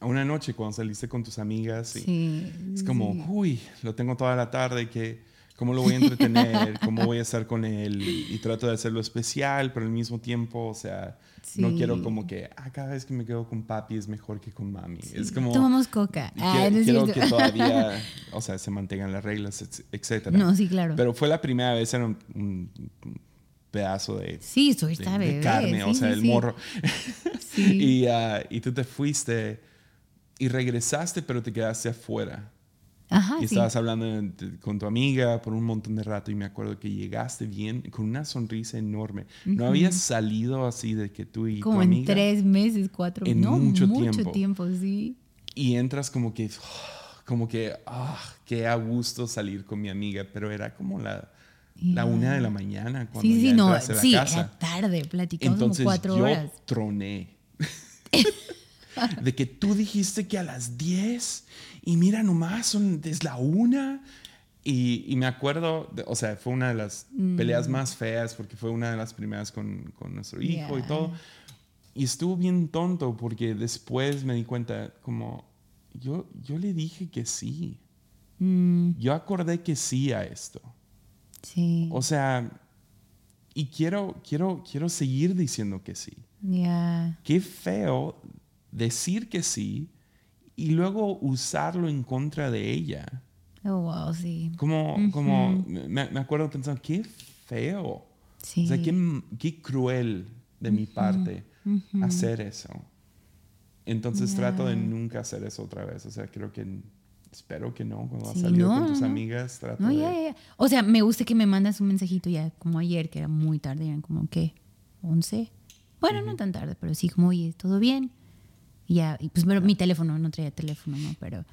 una noche cuando saliste con tus amigas, es como, uy, lo tengo toda la tarde que cómo lo voy a entretener, [laughs] cómo voy a estar con él y trato de hacerlo especial, pero al mismo tiempo, o sea, no quiero como que ah, cada vez que me quedo con papi es mejor que con mami. Es como tomamos coca. Ah, quiero, que todavía, [laughs] o sea, se mantengan las reglas, etcétera. No, sí, claro. Pero fue la primera vez en un, pedazo de, sí, soy de, carne, o sea, el morro. [laughs] y, uh, y tú te fuiste y regresaste, pero te quedaste afuera y estabas hablando con tu amiga por un montón de rato y me acuerdo que llegaste bien con una sonrisa enorme. No habías salido así de que tú y como tu amiga. en tres meses, cuatro, en no, mucho, mucho tiempo. sí. Y entras como que, como que, ah, qué a gusto salir con mi amiga, pero era como la, la una de la mañana cuando sí, sí, no, la sí, casa. Era tarde, platicamos Entonces, como cuatro yo horas. troné. [laughs] de que tú dijiste que a las 10 y mira nomás, son, es la una. Y, y me acuerdo, o sea, fue una de las mm. peleas más feas porque fue una de las primeras con, con nuestro hijo y todo. Y estuvo bien tonto porque después me di cuenta como, yo, yo le dije que sí. Mm. Yo acordé que sí a esto. Sí. O sea, y quiero, quiero, quiero seguir diciendo que sí. Yeah. Qué feo decir que sí y luego usarlo en contra de ella. Oh, wow, sí. Como, como me, acuerdo pensando, qué feo. Sí. O sea, qué, qué cruel de mi parte hacer eso. Entonces trato de nunca hacer eso otra vez. O sea, creo que espero que no. Cuando vas a salir con tus amigas, trato no, de... O sea, me gusta que me mandas un mensajito ya, como ayer, que era muy tarde, eran como, ¿qué? ¿11? Bueno, no tan tarde, pero sí, como, oye, ¿todo bien? Y ya, pues pero mi teléfono, no traía teléfono, ¿no? Pero,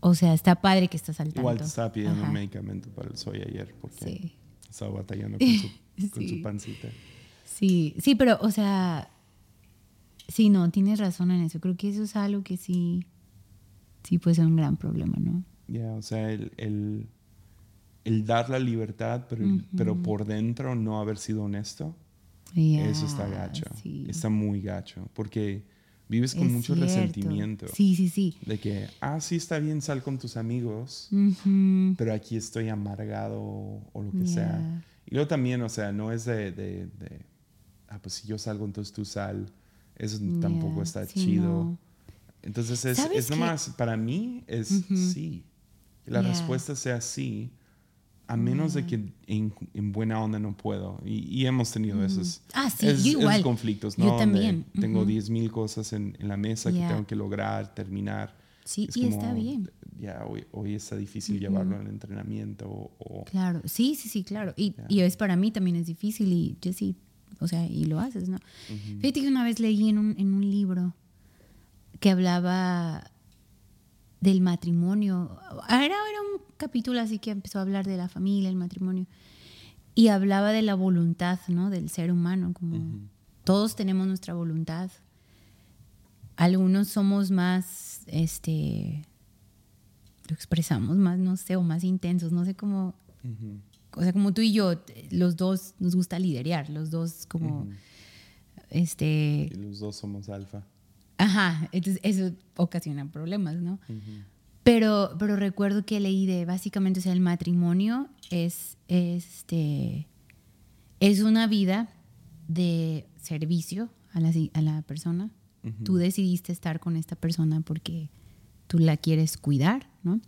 o sea, está padre que estás al tanto. Igual estaba pidiendo un medicamento para el soy ayer porque estaba batallando [laughs] con, su, con su pancita. Sí, sí, pero, o sea, sí, no, tienes razón en eso. Creo que eso es algo que sí, sí puede ser un gran problema, ¿no? Ya, o sea, el, el, el, dar la libertad, pero, pero por dentro no haber sido honesto, eso está gacho. Está muy gacho. Porque vives con mucho resentimiento. Sí, sí, sí. De que, ah, sí está bien, sal con tus amigos, pero aquí estoy amargado o lo que sea. Y luego también, o sea, no es de, de, ah, pues si yo salgo, entonces tú sal. Eso tampoco está chido. Entonces es, es nomás, para mí es sí. La respuesta sea sí a menos de que en, buena onda no puedo. Y, hemos tenido esos, ah, conflictos, ¿no? Yo también. Tengo 10.000 cosas en, la mesa que tengo que lograr, terminar. Sí, y está bien. Ya, hoy, hoy está difícil llevarlo al entrenamiento. O, claro, sí, sí, sí, claro. Y, y, es para mí también es difícil y yo sí, o sea, y lo haces, ¿no? Fíjate que una vez leí en un, en un libro que hablaba del matrimonio. Era, era un capítulo así que empezó a hablar de la familia, el matrimonio. Y hablaba de la voluntad, ¿no? Del ser humano, como todos tenemos nuestra voluntad. Algunos somos más, este, lo expresamos más, no sé, o más intensos, no sé cómo, o sea, como tú y yo, los dos nos gusta liderear, los dos como, este... Y los dos somos alfa. Ajá, entonces eso ocasiona problemas, ¿no? Pero, pero recuerdo que leí de básicamente, o sea, el matrimonio es, este, es una vida de servicio a la, a la persona. Tú decidiste estar con esta persona porque tú la quieres cuidar, ¿no?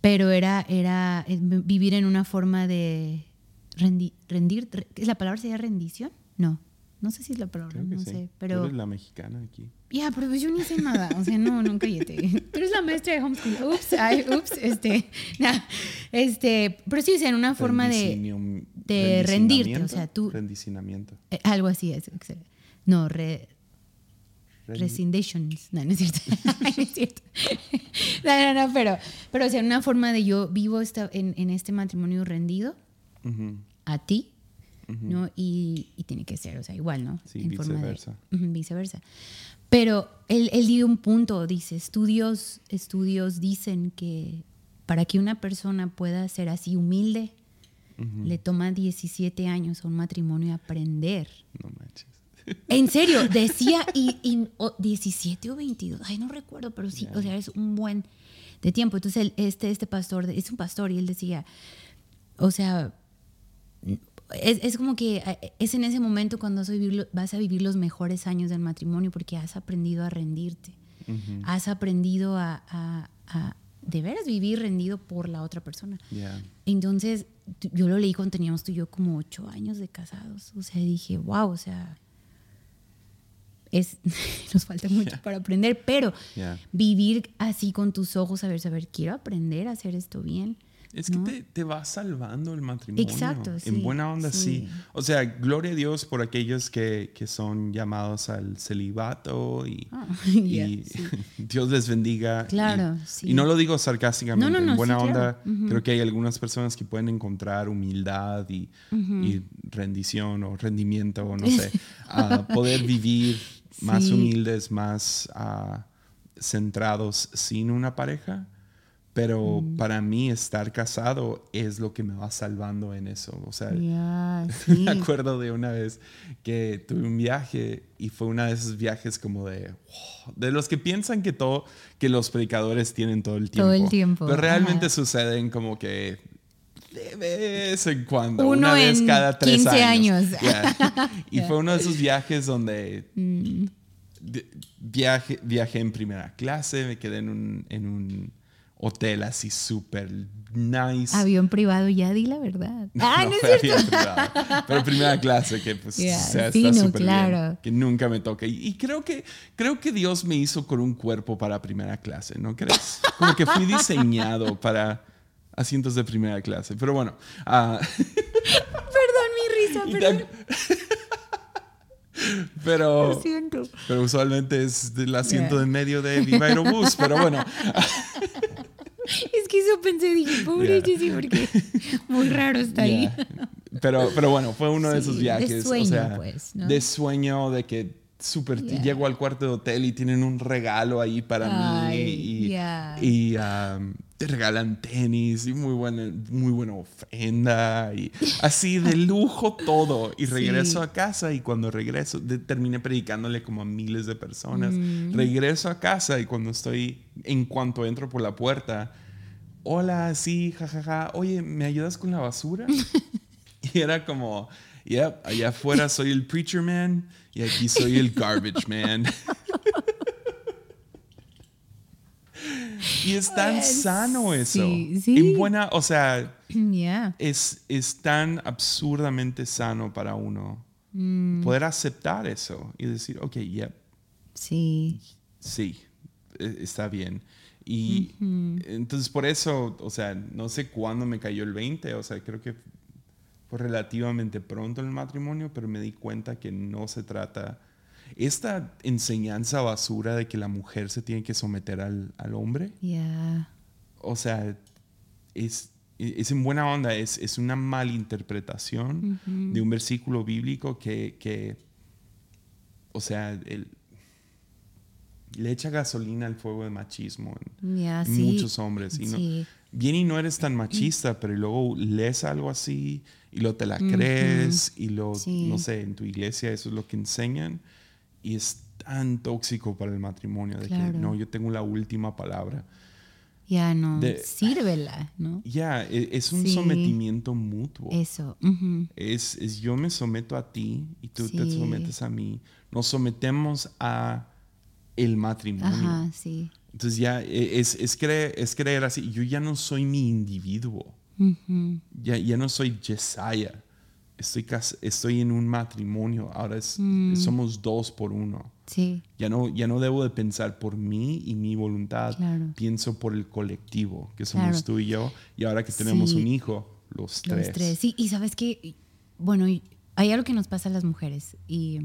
Pero era, era vivir en una forma de rendir, rendir, ¿la palabra sería rendición? No. No sé si es la palabra, no sí. sé. Tú Pero. eres la mexicana aquí. Ya, pero pues yo ni sé nada. O sea, no, no, cállate. [laughs] Tú eres la maestra de homeschool. [laughs] Ups, ay, ups, este. [laughs] nah, este. Pero sí, o sea, en una forma de. De rendirte, o sea, tú- Rendicinamiento. eh, algo así es. No, re, Resignations. No, no es cierto. no es cierto. No, no, no, pero, pero o sea, una forma de yo vivo esta, en, en este matrimonio rendido a ti, ¿no? Y, y tiene que ser, o sea, igual, ¿no? Sí, En forma de- viceversa. Viceversa. Pero él, él dio un punto, dice, estudios, estudios dicen que para que una persona pueda ser así humilde, le toma 17 años a un matrimonio aprender. No manches. [laughs] En serio, decía y, y- o 17 o 22, ay, no recuerdo, pero sí, o sea, es un buen de tiempo. Entonces, él- este, este pastor, es un pastor y él decía, o sea, es, es como que eh, es en ese momento cuando vas a, vivir, lo- vas a vivir los mejores años del matrimonio porque has aprendido a rendirte, has aprendido a, a- a de veras vivir rendido por la otra persona. Entonces, yo lo leí cuando teníamos tú y yo como ocho años de casados. O sea, dije, wow, o sea, es, [laughs] nos falta mucho para aprender, pero vivir así con tus ojos, saber, saber, quiero aprender a hacer esto bien. Es ¿no? que te, te va salvando el matrimonio. Exacto, sí, En buena onda, sí. sí. O sea, gloria a Dios por aquellos que, que son llamados al celibato y, Ah, [laughs] y ya, sí. [laughs] Dios les bendiga. Claro, y, sí. y no lo digo sarcásticamente. No, no, no, en buena claro. onda, creo que hay algunas personas que pueden encontrar humildad y, y rendición o rendimiento o no sé, [laughs] a poder vivir más humildes, más ah, centrados sin una pareja. Pero Mm. para mí estar casado es lo que me va salvando en eso. O sea, [laughs] sí. me acuerdo de una vez que tuve un viaje y fue uno de esos viajes como de wow, de los que piensan que todo que los predicadores tienen todo el tiempo. Todo el tiempo, Pero realmente ajá. suceden como que de vez en cuando, Uno una vez en cada tres 15 años. años. [laughs] Yeah. Y fue uno de esos [laughs] viajes donde Mm. viaje, viajé en primera clase, me quedé en un, en un hotel así súper nice. Avión privado, ya di la verdad. [laughs] Ah, no, es fue cierto. privado. Pero primera clase, que pues Ya, o sea, sí, está no, súper claro. bien. Que nunca me toque. Y, y creo que creo que Dios me hizo con un cuerpo para primera clase, ¿no crees? Como que fui diseñado para asientos de primera clase. Pero bueno. ah, [laughs] Perdón mi risa, [laughs] perdón. pero, pero usualmente es del asiento Ya. de medio de Viva Aerobús. Pero bueno. [laughs] Es que eso pensé, dije, pobre Ya. Jessy, porque [laughs] muy raro está ahí. Pero, pero bueno, fue uno de esos de viajes. sueño, o sea, pues, ¿no? de sueño, de que súper Ya. llego al cuarto de hotel y tienen un regalo ahí para Ay, mí. Y, y, um, te regalan tenis y muy buena, muy buena ofrenda. Y así de lujo todo. Y regreso Sí. a casa y cuando regreso, de- terminé predicándole como a miles de personas. Mm. Regreso a casa y cuando estoy, en cuanto entro por la puerta, hola, sí, jajaja, oye, ¿me ayudas con la basura? [laughs] y era como, yep, allá afuera soy el preacher man y aquí soy el garbage man. [laughs] [laughs] y es tan Pues, sano eso. sí, sí. En buena, o sea, [clears throat] es, es tan absurdamente sano para uno Mm. poder aceptar eso y decir, ok, yep, Sí. Sí, e- está bien. Y entonces por eso, o sea, no sé cuándo me cayó el 20, o sea, creo que fue relativamente pronto en el matrimonio, pero me di cuenta que no se trata... Esta enseñanza basura de que la mujer se tiene que someter al, al hombre, Ya. o sea, es, es en buena onda, es, es una malinterpretación de un versículo bíblico que, que o sea, el- le echa gasolina al fuego de machismo en, Ya, en sí. muchos hombres. Y no, Sí. bien y no eres tan machista, pero luego lees algo así y lo te la crees y lo, Sí. no sé, en tu iglesia eso es lo que enseñan y es tan tóxico para el matrimonio de Claro. que no, yo tengo la última palabra. Ya no. De- Sírvela, ¿no? Ya, e- es un Sí. sometimiento mutuo. Eso. ujú. Es, es yo me someto a ti y tú te Sí. sometes a mí. Nos sometemos a el matrimonio. Ajá, sí. Entonces ya e- es, es, creer, es creer así, yo ya no soy mi individuo, Ujú. ya, ya no soy Jesiah. Estoy, estoy en un matrimonio, ahora es, Mm. somos dos por uno. Sí, Ya no, ya no debo de pensar por mí y mi voluntad, Claro. pienso por el colectivo, que somos Claro. tú y yo, y ahora que tenemos Sí. un hijo, los tres. los tres. Sí, y sabes que, bueno, hay algo que nos pasa a las mujeres. Y,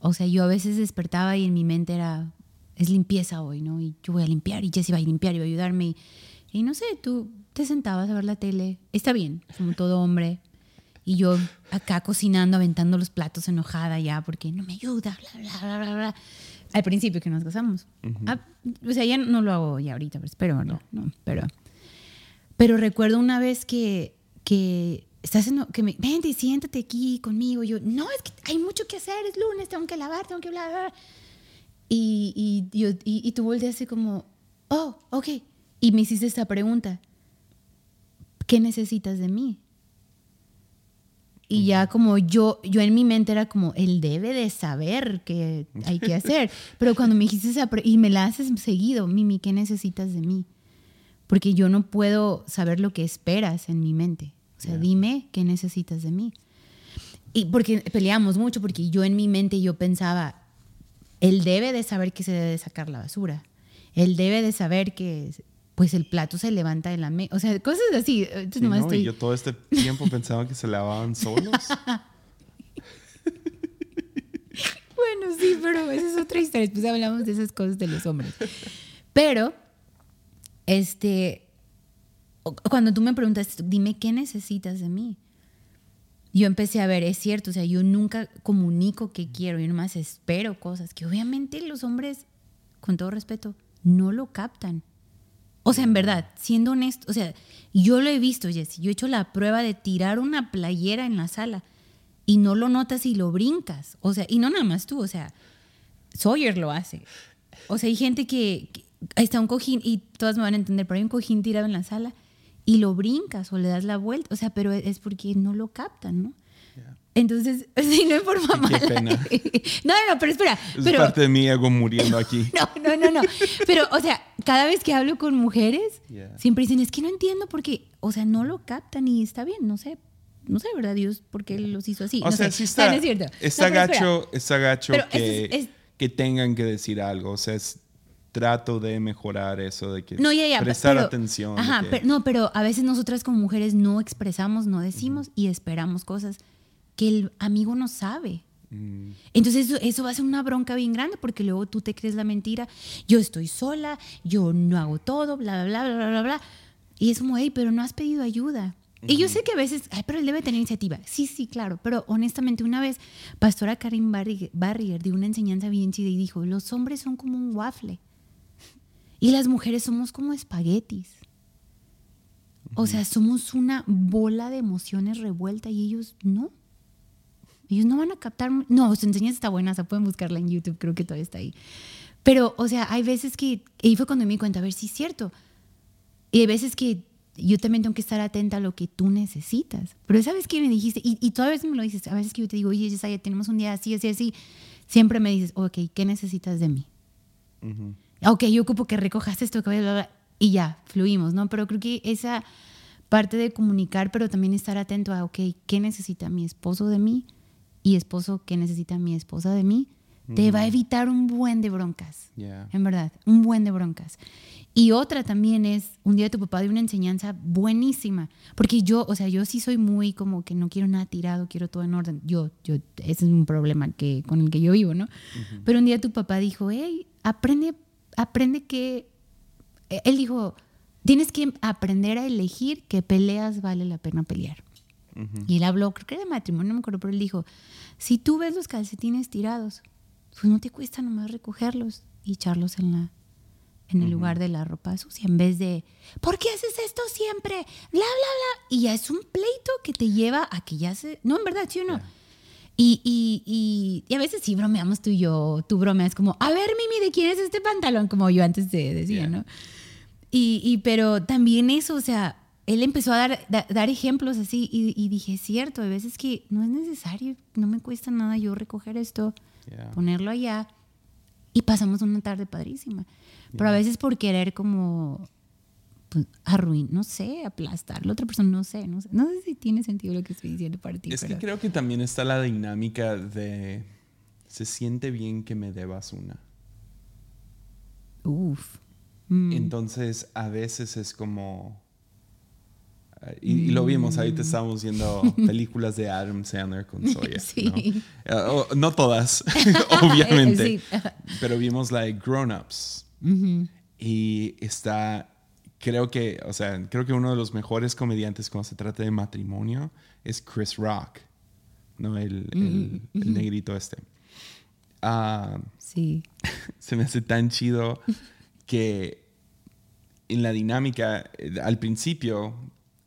o sea, yo a veces despertaba y en mi mente era, es limpieza hoy, ¿no? Y yo voy a limpiar y Jessie va a limpiar y va a ayudarme. Y, y no sé, tú te sentabas a ver la tele. Está bien, como todo hombre. Y yo acá cocinando, aventando los platos enojada ya porque no me ayuda, bla, bla, bla, bla, bla. Al principio que nos casamos. Ah, o sea, ya no lo hago ya ahorita, pero espero, no, no, pero... Pero recuerdo una vez que, que estás en, que me, vente, siéntate aquí conmigo. Yo, no, es que hay mucho que hacer, es lunes, tengo que lavar, tengo que bla, bla. bla". Y, y, yo, y, y tú volteaste como, oh, ok. Y me hiciste esta pregunta, ¿qué necesitas de mí? Y ya como yo, yo en mi mente era como, él debe de saber qué hay que hacer. [laughs] Pero cuando me dijiste esa, y me la haces seguido, Mimi, ¿qué necesitas de mí? Porque yo no puedo saber lo que esperas en mi mente. O sea, dime qué necesitas de mí. Y porque peleamos mucho, porque yo en mi mente yo pensaba, él debe de saber que se debe de sacar la basura. Él debe de saber que pues el plato se levanta de la mesa. O sea, cosas así. Entonces, Sí, nomás ¿no? estoy- Y yo todo este tiempo [laughs] pensaba que se lavaban solos. [laughs] Bueno, sí, pero esa es otra historia. Después hablamos de esas cosas de los hombres. Pero, este, cuando tú me preguntas, dime qué necesitas de mí. Yo empecé a ver, es cierto, o sea, yo nunca comunico qué quiero, yo nomás espero cosas que obviamente los hombres, con todo respeto, no lo captan. O sea, en verdad, siendo honesto, o sea, yo lo he visto, Jessy, yo he hecho la prueba de tirar una playera en la sala y no lo notas y lo brincas. O sea, y no nada más tú, o sea, Sawyer lo hace. O sea, hay gente que, que- ahí está un cojín y todas me van a entender, pero hay un cojín tirado en la sala y lo brincas o le das la vuelta. O sea, pero es porque no lo captan, ¿no? Yeah. Entonces, [laughs] sí, no hay forma mala. pena. [laughs] No, no, no, pero espera. Es pero, parte de mi ego muriendo aquí. [laughs] no, no, no, no. Pero, o sea, cada vez que hablo con mujeres, Yeah. siempre dicen, es que no entiendo porque, o sea, no lo captan y está bien, no sé. No sé, ¿verdad? Dios, por qué los hizo así. O no sea, sé. sí está, no es cierto. está gacho, está gacho que, es- es- que tengan que decir algo. O sea, es- trato de mejorar eso, de que No, ya, ya. prestar pero- atención. Ajá, que- pero, no, pero a veces nosotras como mujeres no expresamos, no decimos y esperamos cosas que el amigo no sabe. Mm, Entonces eso, eso va a ser una bronca bien grande porque luego tú te crees la mentira. Yo estoy sola, yo no hago todo, bla, bla, bla, bla, bla, bla. Y es como, hey, pero no has pedido ayuda. Y yo sé que a veces, ay, pero él debe tener iniciativa. Sí, sí, claro. Pero honestamente, una vez, Pastora Karin Barri- Barrier dio una enseñanza bien chida y dijo, los hombres son como un waffle. Y las mujeres somos como espaguetis. O sea, somos una bola de emociones revuelta y ellos no. Ellos no van a captar. No, su enseñanza está buena, se pueden buscarla en YouTube, creo que todavía está ahí. Pero, o sea, hay veces que. Y ahí fue cuando me di cuenta, a ver si es cierto. Y hay veces que yo también tengo que estar atenta a lo que tú necesitas. Pero ¿sabes qué me dijiste? Y, y tú a veces me lo dices, a veces que yo te digo, oye, Yesaya, tenemos un día así, así, así. Siempre me dices, ok, ¿qué necesitas de mí? ujú. ok, yo ocupo que recojas esto, que bla, y ya, fluimos, ¿no? Pero creo que esa parte de comunicar, pero también estar atento a, ok, ¿qué necesita mi esposo de mí? Y esposo, ¿qué necesita mi esposa de mí? Te va a evitar un buen de broncas, Yeah. en verdad, un buen de broncas. Y otra también es, un día tu papá dio una enseñanza buenísima, porque yo, o sea, yo sí soy muy como que no quiero nada tirado, quiero todo en orden. Yo, yo, ese es un problema que, con el que yo vivo, ¿no? Pero un día tu papá dijo, hey, aprende, aprende que, eh, él dijo, tienes que aprender a elegir qué peleas vale la pena pelear. Y él habló, creo que de matrimonio, no me acuerdo, pero él dijo, si tú ves los calcetines tirados, pues no te cuesta nomás recogerlos y echarlos en la en el lugar de la ropa sucia, en vez de, ¿por qué haces esto siempre? Bla, bla, bla. Y ya es un pleito que te lleva a que ya se... No, en verdad, sí o no. Y, y, y, y a veces sí bromeamos tú y yo, tú bromeas como, a ver, Mimi, ¿de quién es este pantalón? Como yo antes te decía, Yeah. ¿no? Y, y, pero también eso, o sea, él empezó a dar, da- dar ejemplos así y, y dije, es cierto, a veces que no es necesario, no me cuesta nada yo recoger esto, Yeah. ponerlo allá y pasamos una tarde padrísima. Pero a veces por querer como, pues, arruinar, no sé, aplastar la otra persona, no sé, no sé. No sé si tiene sentido lo que estoy diciendo para ti. Es pero... que creo que también está la dinámica de se siente bien que me debas una. Uf. Mm. Entonces, a veces es como. Y, y lo vimos, ahorita estamos viendo [laughs] películas de Adam Sandler con Soya. Sí. ¿no? Uh, oh, no todas, [laughs] [laughs] obviamente. Sí. Pero vimos like Grown Ups. Ujú. Y está, creo que, o sea, creo que uno de los mejores comediantes cuando se trata de matrimonio es Chris Rock, ¿no? El, el- el negrito este. Ah, Sí. se me hace tan chido que en la dinámica, eh, al principio,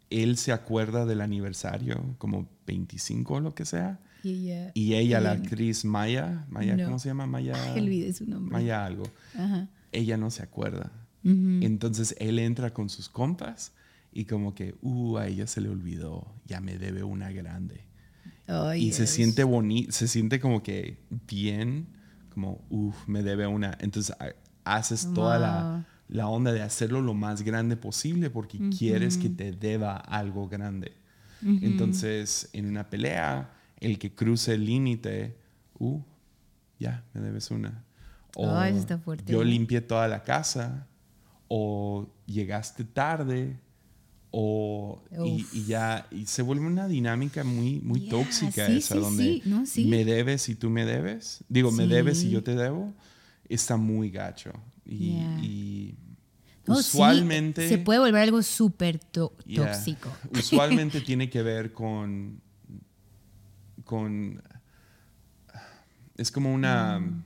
él se acuerda del aniversario, como 25 o lo que sea, Y ella. y ella, la actriz Maya, Maya No. ¿cómo se llama? Maya. Ay, su nombre. Maya algo. Ajá. Ella no se acuerda. Entonces él entra con sus compas y como que, uh, a ella se le olvidó, ya me debe una grande. Ay, y se siente bonito, se siente como que bien, como, uff, me debe una. Entonces ha- haces toda la. La onda de hacerlo lo más grande posible porque quieres que te deba algo grande. Entonces, en una pelea, el que cruce el límite, uh, ya, me debes una. O Ay, eso está fuerte, yo ¿no? limpié toda la casa, o llegaste tarde, o y, ya y se vuelve una dinámica muy muy tóxica sí, esa sí, donde sí, no, sí. me debes y tú me debes digo me debes y yo te debo está muy gacho y, Ya. y No, sí, usualmente se puede volver algo súper Yeah. tóxico. [laughs] Usualmente tiene que ver con. con. Es como una. Mm.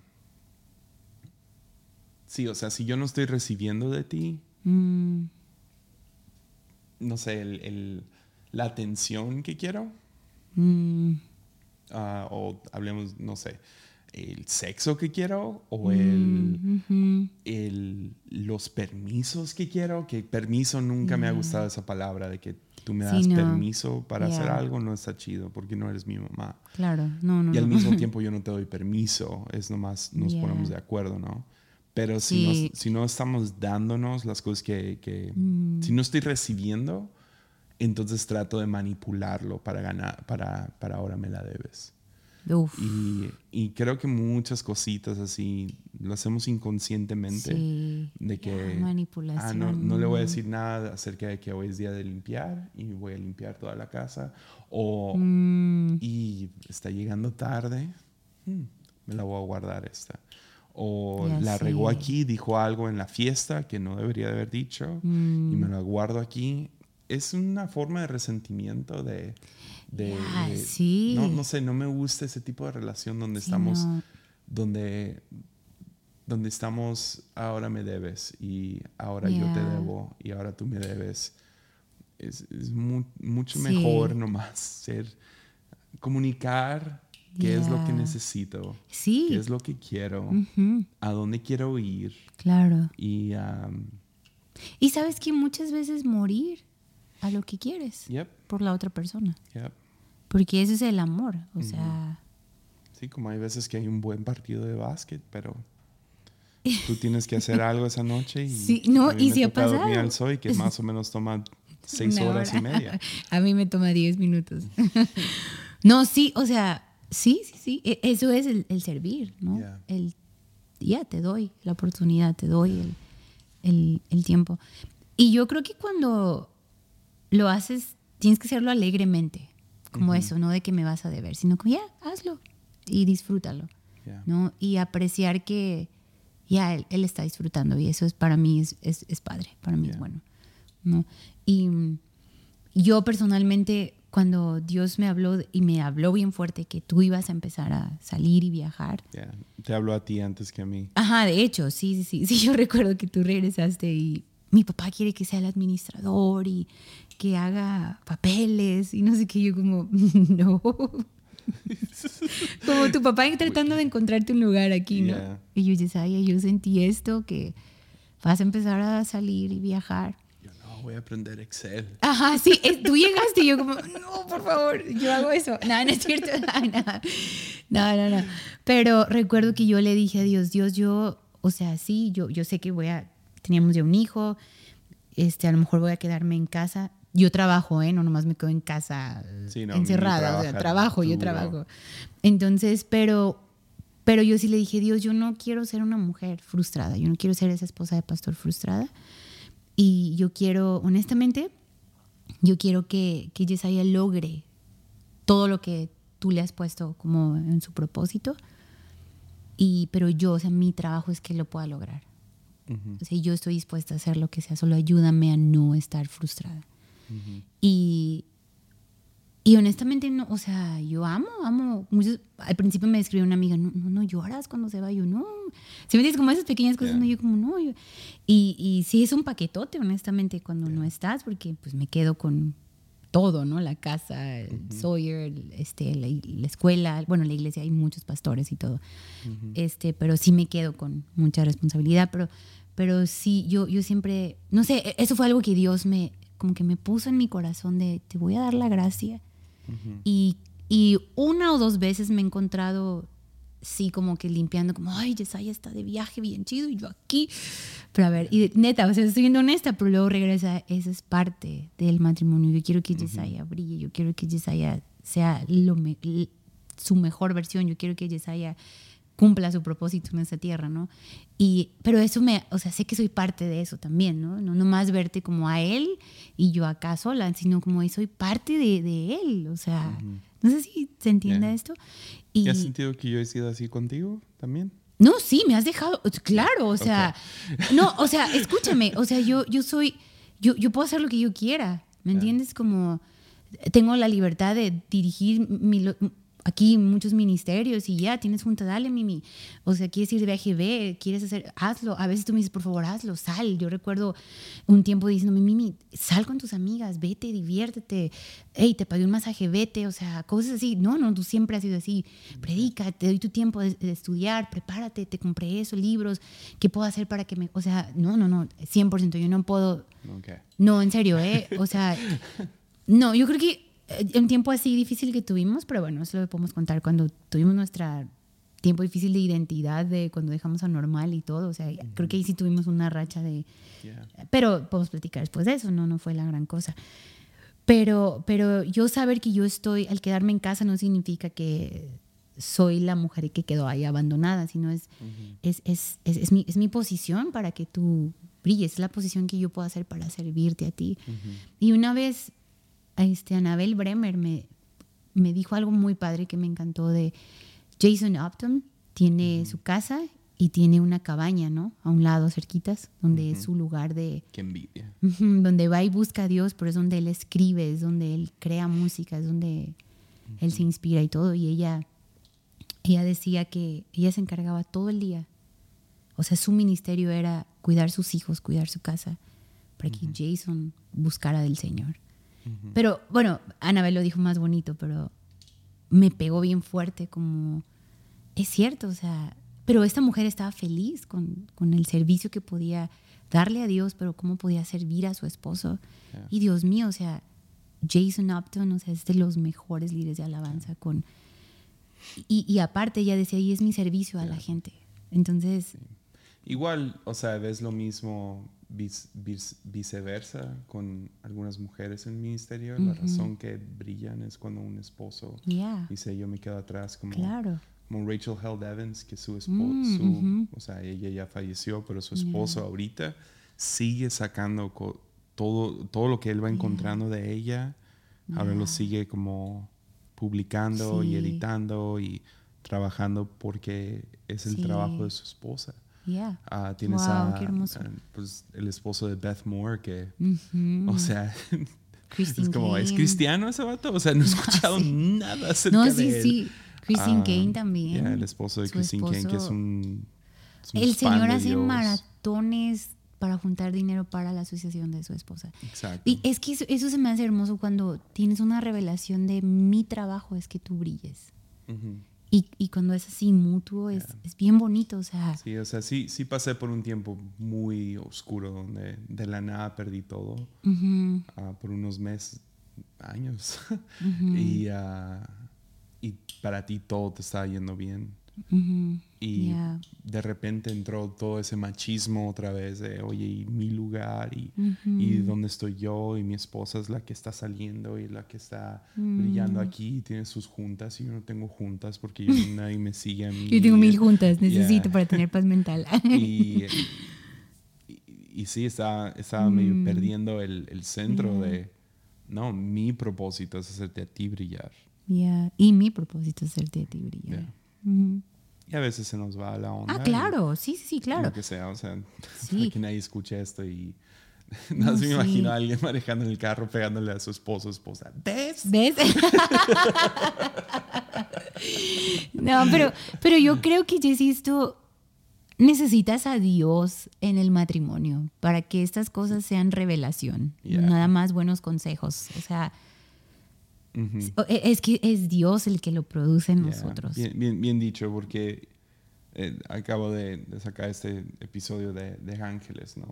Sí, o sea, si yo no estoy recibiendo de ti, Mm, no sé, el, el- la atención que quiero, mm, ah, o hablemos, no sé, el sexo que quiero, o Mm. el, el- los permisos que quiero, que permiso nunca me ha gustado esa palabra de que tú me Sí, das no. permiso para hacer algo, no está chido porque no eres mi mamá. Claro, no, no. Y al no. mismo [laughs] tiempo yo no te doy permiso, es nomás nos Yeah. ponemos de acuerdo, ¿no? Pero si, Sí. no, si no estamos dándonos las cosas que, que- Mm. si no estoy recibiendo, entonces trato de manipularlo para ganar, para, para ahora me la debes. Uf, Y, y creo que muchas cositas así lo hacemos inconscientemente. sí. De que, manipulación. ah, no, no le voy a decir nada acerca de que hoy es día de limpiar y voy a limpiar toda la casa. O, Mm, y está llegando tarde, mm, me la voy a guardar esta. O Ya la regó aquí, dijo algo en la fiesta que no debería de haber dicho y mm. me la guardo aquí. Es una forma de resentimiento de... de- sí. no, no sé, no me gusta ese tipo de relación donde Sí, estamos, no. donde, donde estamos, ahora me debes y ahora yo te debo y ahora tú me debes. Es, es mu- mucho Sí. mejor nomás ser, comunicar qué es lo que necesito, Sí. qué es lo que quiero, a dónde quiero ir Claro. y, um, Y sabes que muchas veces morir a lo que quieres yep, por la otra persona. yep. Porque ese es el amor. O sea, Sí, como hay veces que hay un buen partido de básquet, pero [laughs] tú tienes que hacer algo esa noche y, Sí, no, a mí y me sí ha toca dormir pasado. al soy que más o [laughs] menos toma seis una horas y media. [laughs] A mí me toma 10 minutos. no, sí, o sea, sí, sí, sí. e- Eso es el, el servir, ¿no? Yeah. El, ya, te doy la oportunidad, te doy el, el- el tiempo. Y yo creo que cuando lo haces, tienes que hacerlo alegremente. Como eso, no de que me vas a deber, sino como ya, hazlo y disfrútalo. Yeah. ¿no? Y apreciar que ya él, él está disfrutando y eso es para mí es, es, es padre, para mí es bueno. ¿no? Y yo personalmente, cuando Dios me habló y me habló bien fuerte que tú ibas a empezar a salir y viajar. Yeah. Te hablo a ti antes que a mí. Ajá, de hecho, sí, sí, sí, [laughs] sí, yo recuerdo que tú regresaste y mi papá quiere que sea el administrador y que haga papeles y no sé qué, yo como, [laughs] no. [laughs] como tu papá tratando de encontrarte un lugar aquí, ¿no? Yeah. Y yo decía, ay, yo sentí esto, que vas a empezar a salir y viajar. Yo no, voy a aprender Excel. Ajá, sí, eh, tú llegaste y yo como, no, por favor, yo hago eso. [laughs] No, no es cierto. No, no, no, no. Pero recuerdo que yo le dije a Dios, Dios, yo, o sea, sí, yo, yo sé que voy a, teníamos ya un hijo este, a lo mejor voy a quedarme en casa. Yo trabajo, ¿eh? No nomás me quedo en casa encerrada, o sea, trabajo, yo trabajo. Entonces, pero, pero yo sí le dije, Dios, yo no quiero ser una mujer frustrada, yo no quiero ser esa esposa de pastor frustrada. Y yo quiero, honestamente, yo quiero que, que Yesaya logre todo lo que tú le has puesto como en su propósito. Y, pero yo, o sea, mi trabajo es que lo pueda lograr. O sea, yo estoy dispuesta a hacer lo que sea, solo ayúdame a no estar frustrada. Y, y honestamente, no, o sea, yo amo, amo. Muchos, al principio me escribió una amiga, no, no, no lloras cuando se va. Yo, no. Si me dices como esas pequeñas cosas, no, yo como, no. y, y sí, es un paquetote, honestamente, cuando no estás, porque pues me quedo con todo, ¿no? La casa, el Sawyer, este, la, escuela, bueno, la iglesia, hay muchos pastores y todo. este, pero sí me quedo con mucha responsabilidad, pero, pero sí, yo, yo siempre, no sé, e, eso fue algo que Dios me, como que me puso en mi corazón de, te voy a dar la gracia. y, y una o dos veces me he encontrado sí como que limpiando, como, ay, Yesaya está de viaje bien chido y yo aquí. Pero a ver, y neta, o sea, estoy siendo honesta, pero luego regresa, esa es parte del matrimonio. Yo quiero que Yesaya brille, yo quiero que Yesaya sea lo su mejor versión, yo quiero que Yesaya cumpla su propósito en esta tierra, ¿no? Y, pero eso me, o sea, sé que soy parte de eso también, ¿no? No nomás verte como a él y yo acá sola, sino como soy parte de, de él, o sea, no sé si se entiende esto. Y, has sentido que yo he sido así contigo también? No, sí, me has dejado, claro, o sea, [laughs] no, o sea, escúchame, o sea, yo, yo soy, yo, yo puedo hacer lo que yo quiera, ¿me entiendes? Como tengo la libertad de dirigir mi, aquí muchos ministerios y ya tienes junta, dale, Mimi. O sea, quieres ir de viaje, ve, quieres hacer, hazlo. A veces tú me dices, por favor, hazlo, sal. Yo recuerdo un tiempo diciéndome, Mimi, sal con tus amigas, vete, diviértete. Hey, te pagué un masaje, vete. O sea, cosas así. No, no, tú siempre has sido así. Predica, te doy tu tiempo de, estudiar, prepárate, te compré eso, libros. ¿Qué puedo hacer para que me.? O sea, no, no, no, 100%. Yo no puedo. No, en serio, ¿eh? O sea, no, yo creo que un tiempo así difícil que tuvimos, pero bueno, eso lo podemos contar cuando tuvimos nuestra tiempo difícil de identidad, de cuando dejamos a normal y todo. O sea, creo que ahí sí tuvimos una racha de... Pero podemos platicar después de eso, no, no fue la gran cosa. Pero, pero yo saber que yo estoy, al quedarme en casa no significa que soy la mujer que quedó ahí abandonada, sino es, es, es, es, mi, es mi posición para que tú brilles, es la posición que yo puedo hacer para servirte a ti. Y una vez este, Anabel Bremer me, me dijo algo muy padre que me encantó de Jason Upton. Tiene su casa y tiene una cabaña, ¿no? A un lado, cerquitas, donde es su lugar de... Qué envidia. donde va y busca a Dios, pero es donde él escribe, es donde él crea música, es donde él se inspira y todo. Y ella, ella decía que ella se encargaba todo el día. O sea, su ministerio era cuidar sus hijos, cuidar su casa, para que Jason buscara del Señor. Pero bueno, Anabel lo dijo más bonito, pero me pegó bien fuerte como, es cierto, o sea, pero esta mujer estaba feliz con, con el servicio que podía darle a Dios, pero cómo podía servir a su esposo. Y Dios mío, o sea, Jason Upton, o sea, es de los mejores líderes de alabanza con... Y, y aparte ella decía, y es mi servicio a la gente. Entonces... Igual, o sea, ves lo mismo viceversa con algunas mujeres en el ministerio. La razón que brillan es cuando un esposo dice yo me quedo atrás como, como Rachel Held Evans, que su esposo, mm, o sea, ella ya falleció, pero su esposo ahorita sigue sacando todo, todo lo que él va encontrando de ella. Ahora lo sigue como publicando y editando y trabajando porque es el trabajo de su esposa. Yeah. Uh, tienes a, pues, el esposo de Beth Moore, que, o sea, [laughs] es como, ¿es cristiano ese vato? O sea, no he escuchado nada acerca no, sí, de él. sí. Christine uh, Kane también. Yeah, el esposo de Christine Kane, que es un. el señor hace maratones para juntar dinero para la asociación de su esposa. Exacto. Y es que eso, eso, se me hace hermoso cuando tienes una revelación de mi trabajo es que tú brilles. Y, y, cuando es así mutuo, es, es, bien bonito, o sea. Sí, o sea, sí, sí pasé por un tiempo muy oscuro donde de la nada perdí todo ah, por unos meses, años. [laughs] y, uh, y para ti todo te estaba yendo bien. Y de repente entró todo ese machismo otra vez de, oye, y mi lugar y, y dónde estoy yo y mi esposa es la que está saliendo y la que está brillando Mm. aquí y tiene sus juntas y yo no tengo juntas porque yo, [laughs] nadie me sigue a mí. Yo tengo mil juntas, Yeah. necesito para tener paz mental. [laughs] Y, [laughs] y, y sí, estaba, estaba medio Mm. perdiendo el, el centro de, no, mi propósito es hacerte a ti brillar. Y mi propósito es hacerte a ti brillar. Y a veces se nos va la onda. Ah, claro, sí, sí, sí, claro. Lo que sea, o sea, Sí. que nadie escuche esto y [laughs] no, se me sí. imagino a alguien manejando en el carro pegándole a su esposo o esposa. ¿Ves? ¿Ves? [laughs] no, pero, pero yo creo que, Jessy, tú necesitas a Dios en el matrimonio para que estas cosas sean revelación, Yeah. nada más buenos consejos. O sea, E- es que es Dios el que lo produce en Yeah, nosotros. Bien, bien, bien dicho, porque eh, acabo de, de sacar este episodio de, de Ángeles, ¿no?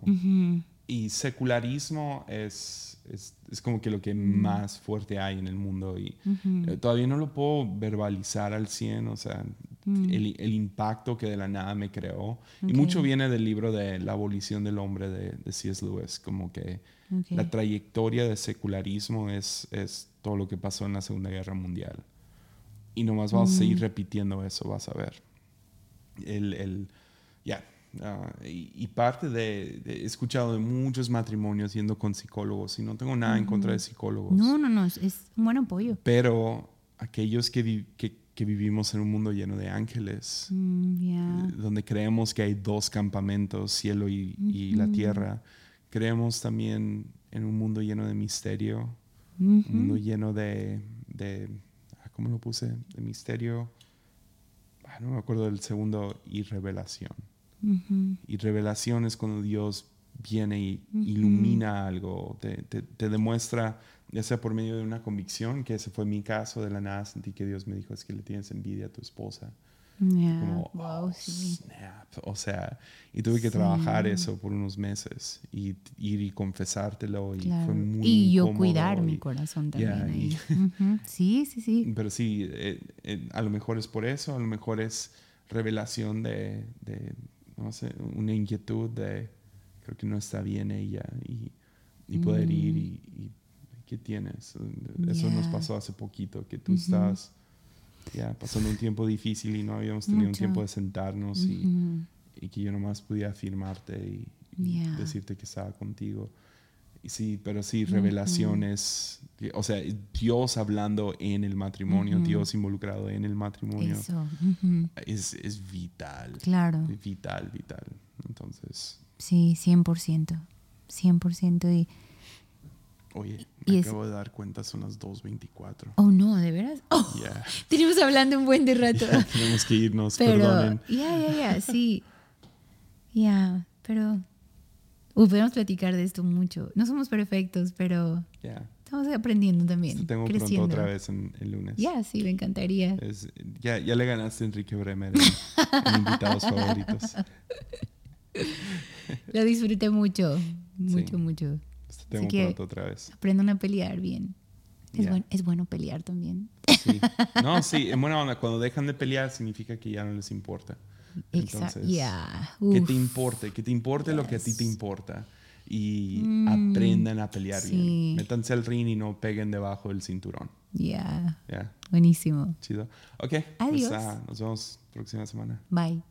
Y secularismo es, es, es como que lo que más fuerte hay en el mundo y eh, todavía no lo puedo verbalizar al 100, o sea, Mm. el, el impacto que de la nada me creó. Y mucho viene del libro de La abolición del hombre de, de C.S. Lewis, como que Ok. la trayectoria de secularismo es, es todo lo que pasó en la Segunda Guerra Mundial. Y nomás vamos a Mm. seguir repitiendo eso, vas a ver. El, el, ya. ah, y, y parte de, de- He escuchado de muchos matrimonios yendo con psicólogos y no tengo nada en contra de psicólogos. No, no, no, es, es un buen apoyo. Pero aquellos que, que, que vivimos en un mundo lleno de ángeles, Mm, ya. donde creemos que hay dos campamentos, cielo y, y la tierra, creemos también en un mundo lleno de misterio, un mundo lleno de, de ah, ¿cómo lo puse? De misterio, ah, no me acuerdo del segundo, y revelación. Y revelación es cuando Dios viene y ilumina algo, te, te- te demuestra, ya sea por medio de una convicción, que ese fue mi caso, de la nada sentí que Dios me dijo, es que le tienes envidia a tu esposa. Ya. Como, wow, oh, sí. snap. O sea, y tuve que trabajar eso por unos meses y ir y confesártelo y Claro. fue muy y yo cuidar mi y- corazón Yeah, también. y- ahí. [laughs] Ujú. Sí, sí, sí. Pero sí, eh, eh, a lo mejor es por eso, a lo mejor es revelación de, de, no sé, una inquietud de, creo que no está bien ella y, y poder ir y, y, ¿qué tienes? Eso nos. Yeah. pasó hace poquito, que tú estabas ya pasando un tiempo difícil y no habíamos tenido un Mucho. tiempo de sentarnos y, Ujú. y que yo nomás podía afirmarte y, y Yeah. decirte que estaba contigo. Y sí, pero sí, revelaciones, o sea, Dios hablando en el matrimonio, Dios involucrado en el matrimonio, Eso. es, es vital, Claro. vital, vital. Entonces, Sí, 100%. 100%. Y, oye, Y me es- acabo de dar cuenta, son las 2.24. oh, no, ¿de veras? Oh, Ya, tenemos hablando un buen de rato. tenemos que irnos, pero, perdonen. ya, ya, ya, sí. Ya, pero... Uy, podemos platicar de esto mucho. No somos perfectos, pero estamos aprendiendo también. te tengo creciendo. pronto otra vez en el lunes. Ya, sí, me encantaría. Es- ya, ya le ganaste a Enrique Bremer en, en invitados favoritos. [laughs] Lo disfruté mucho, mucho, Sí. mucho. Te tengo que- pronto otra vez. Aprendan a pelear bien. Es, Ya. buen- es bueno pelear también. Sí. [laughs] No, sí, en buena onda. Cuando dejan de pelear significa que ya no les importa. Exacto. Ya. que te importe, que te importe lo que a ti te importa. Y Mm, aprendan a pelear sí. bien. Métanse al ring y no peguen debajo del cinturón. Ya. Ya, Buenísimo. chido. Ok, Adiós. pues, ah, nos vemos próxima semana. Bye.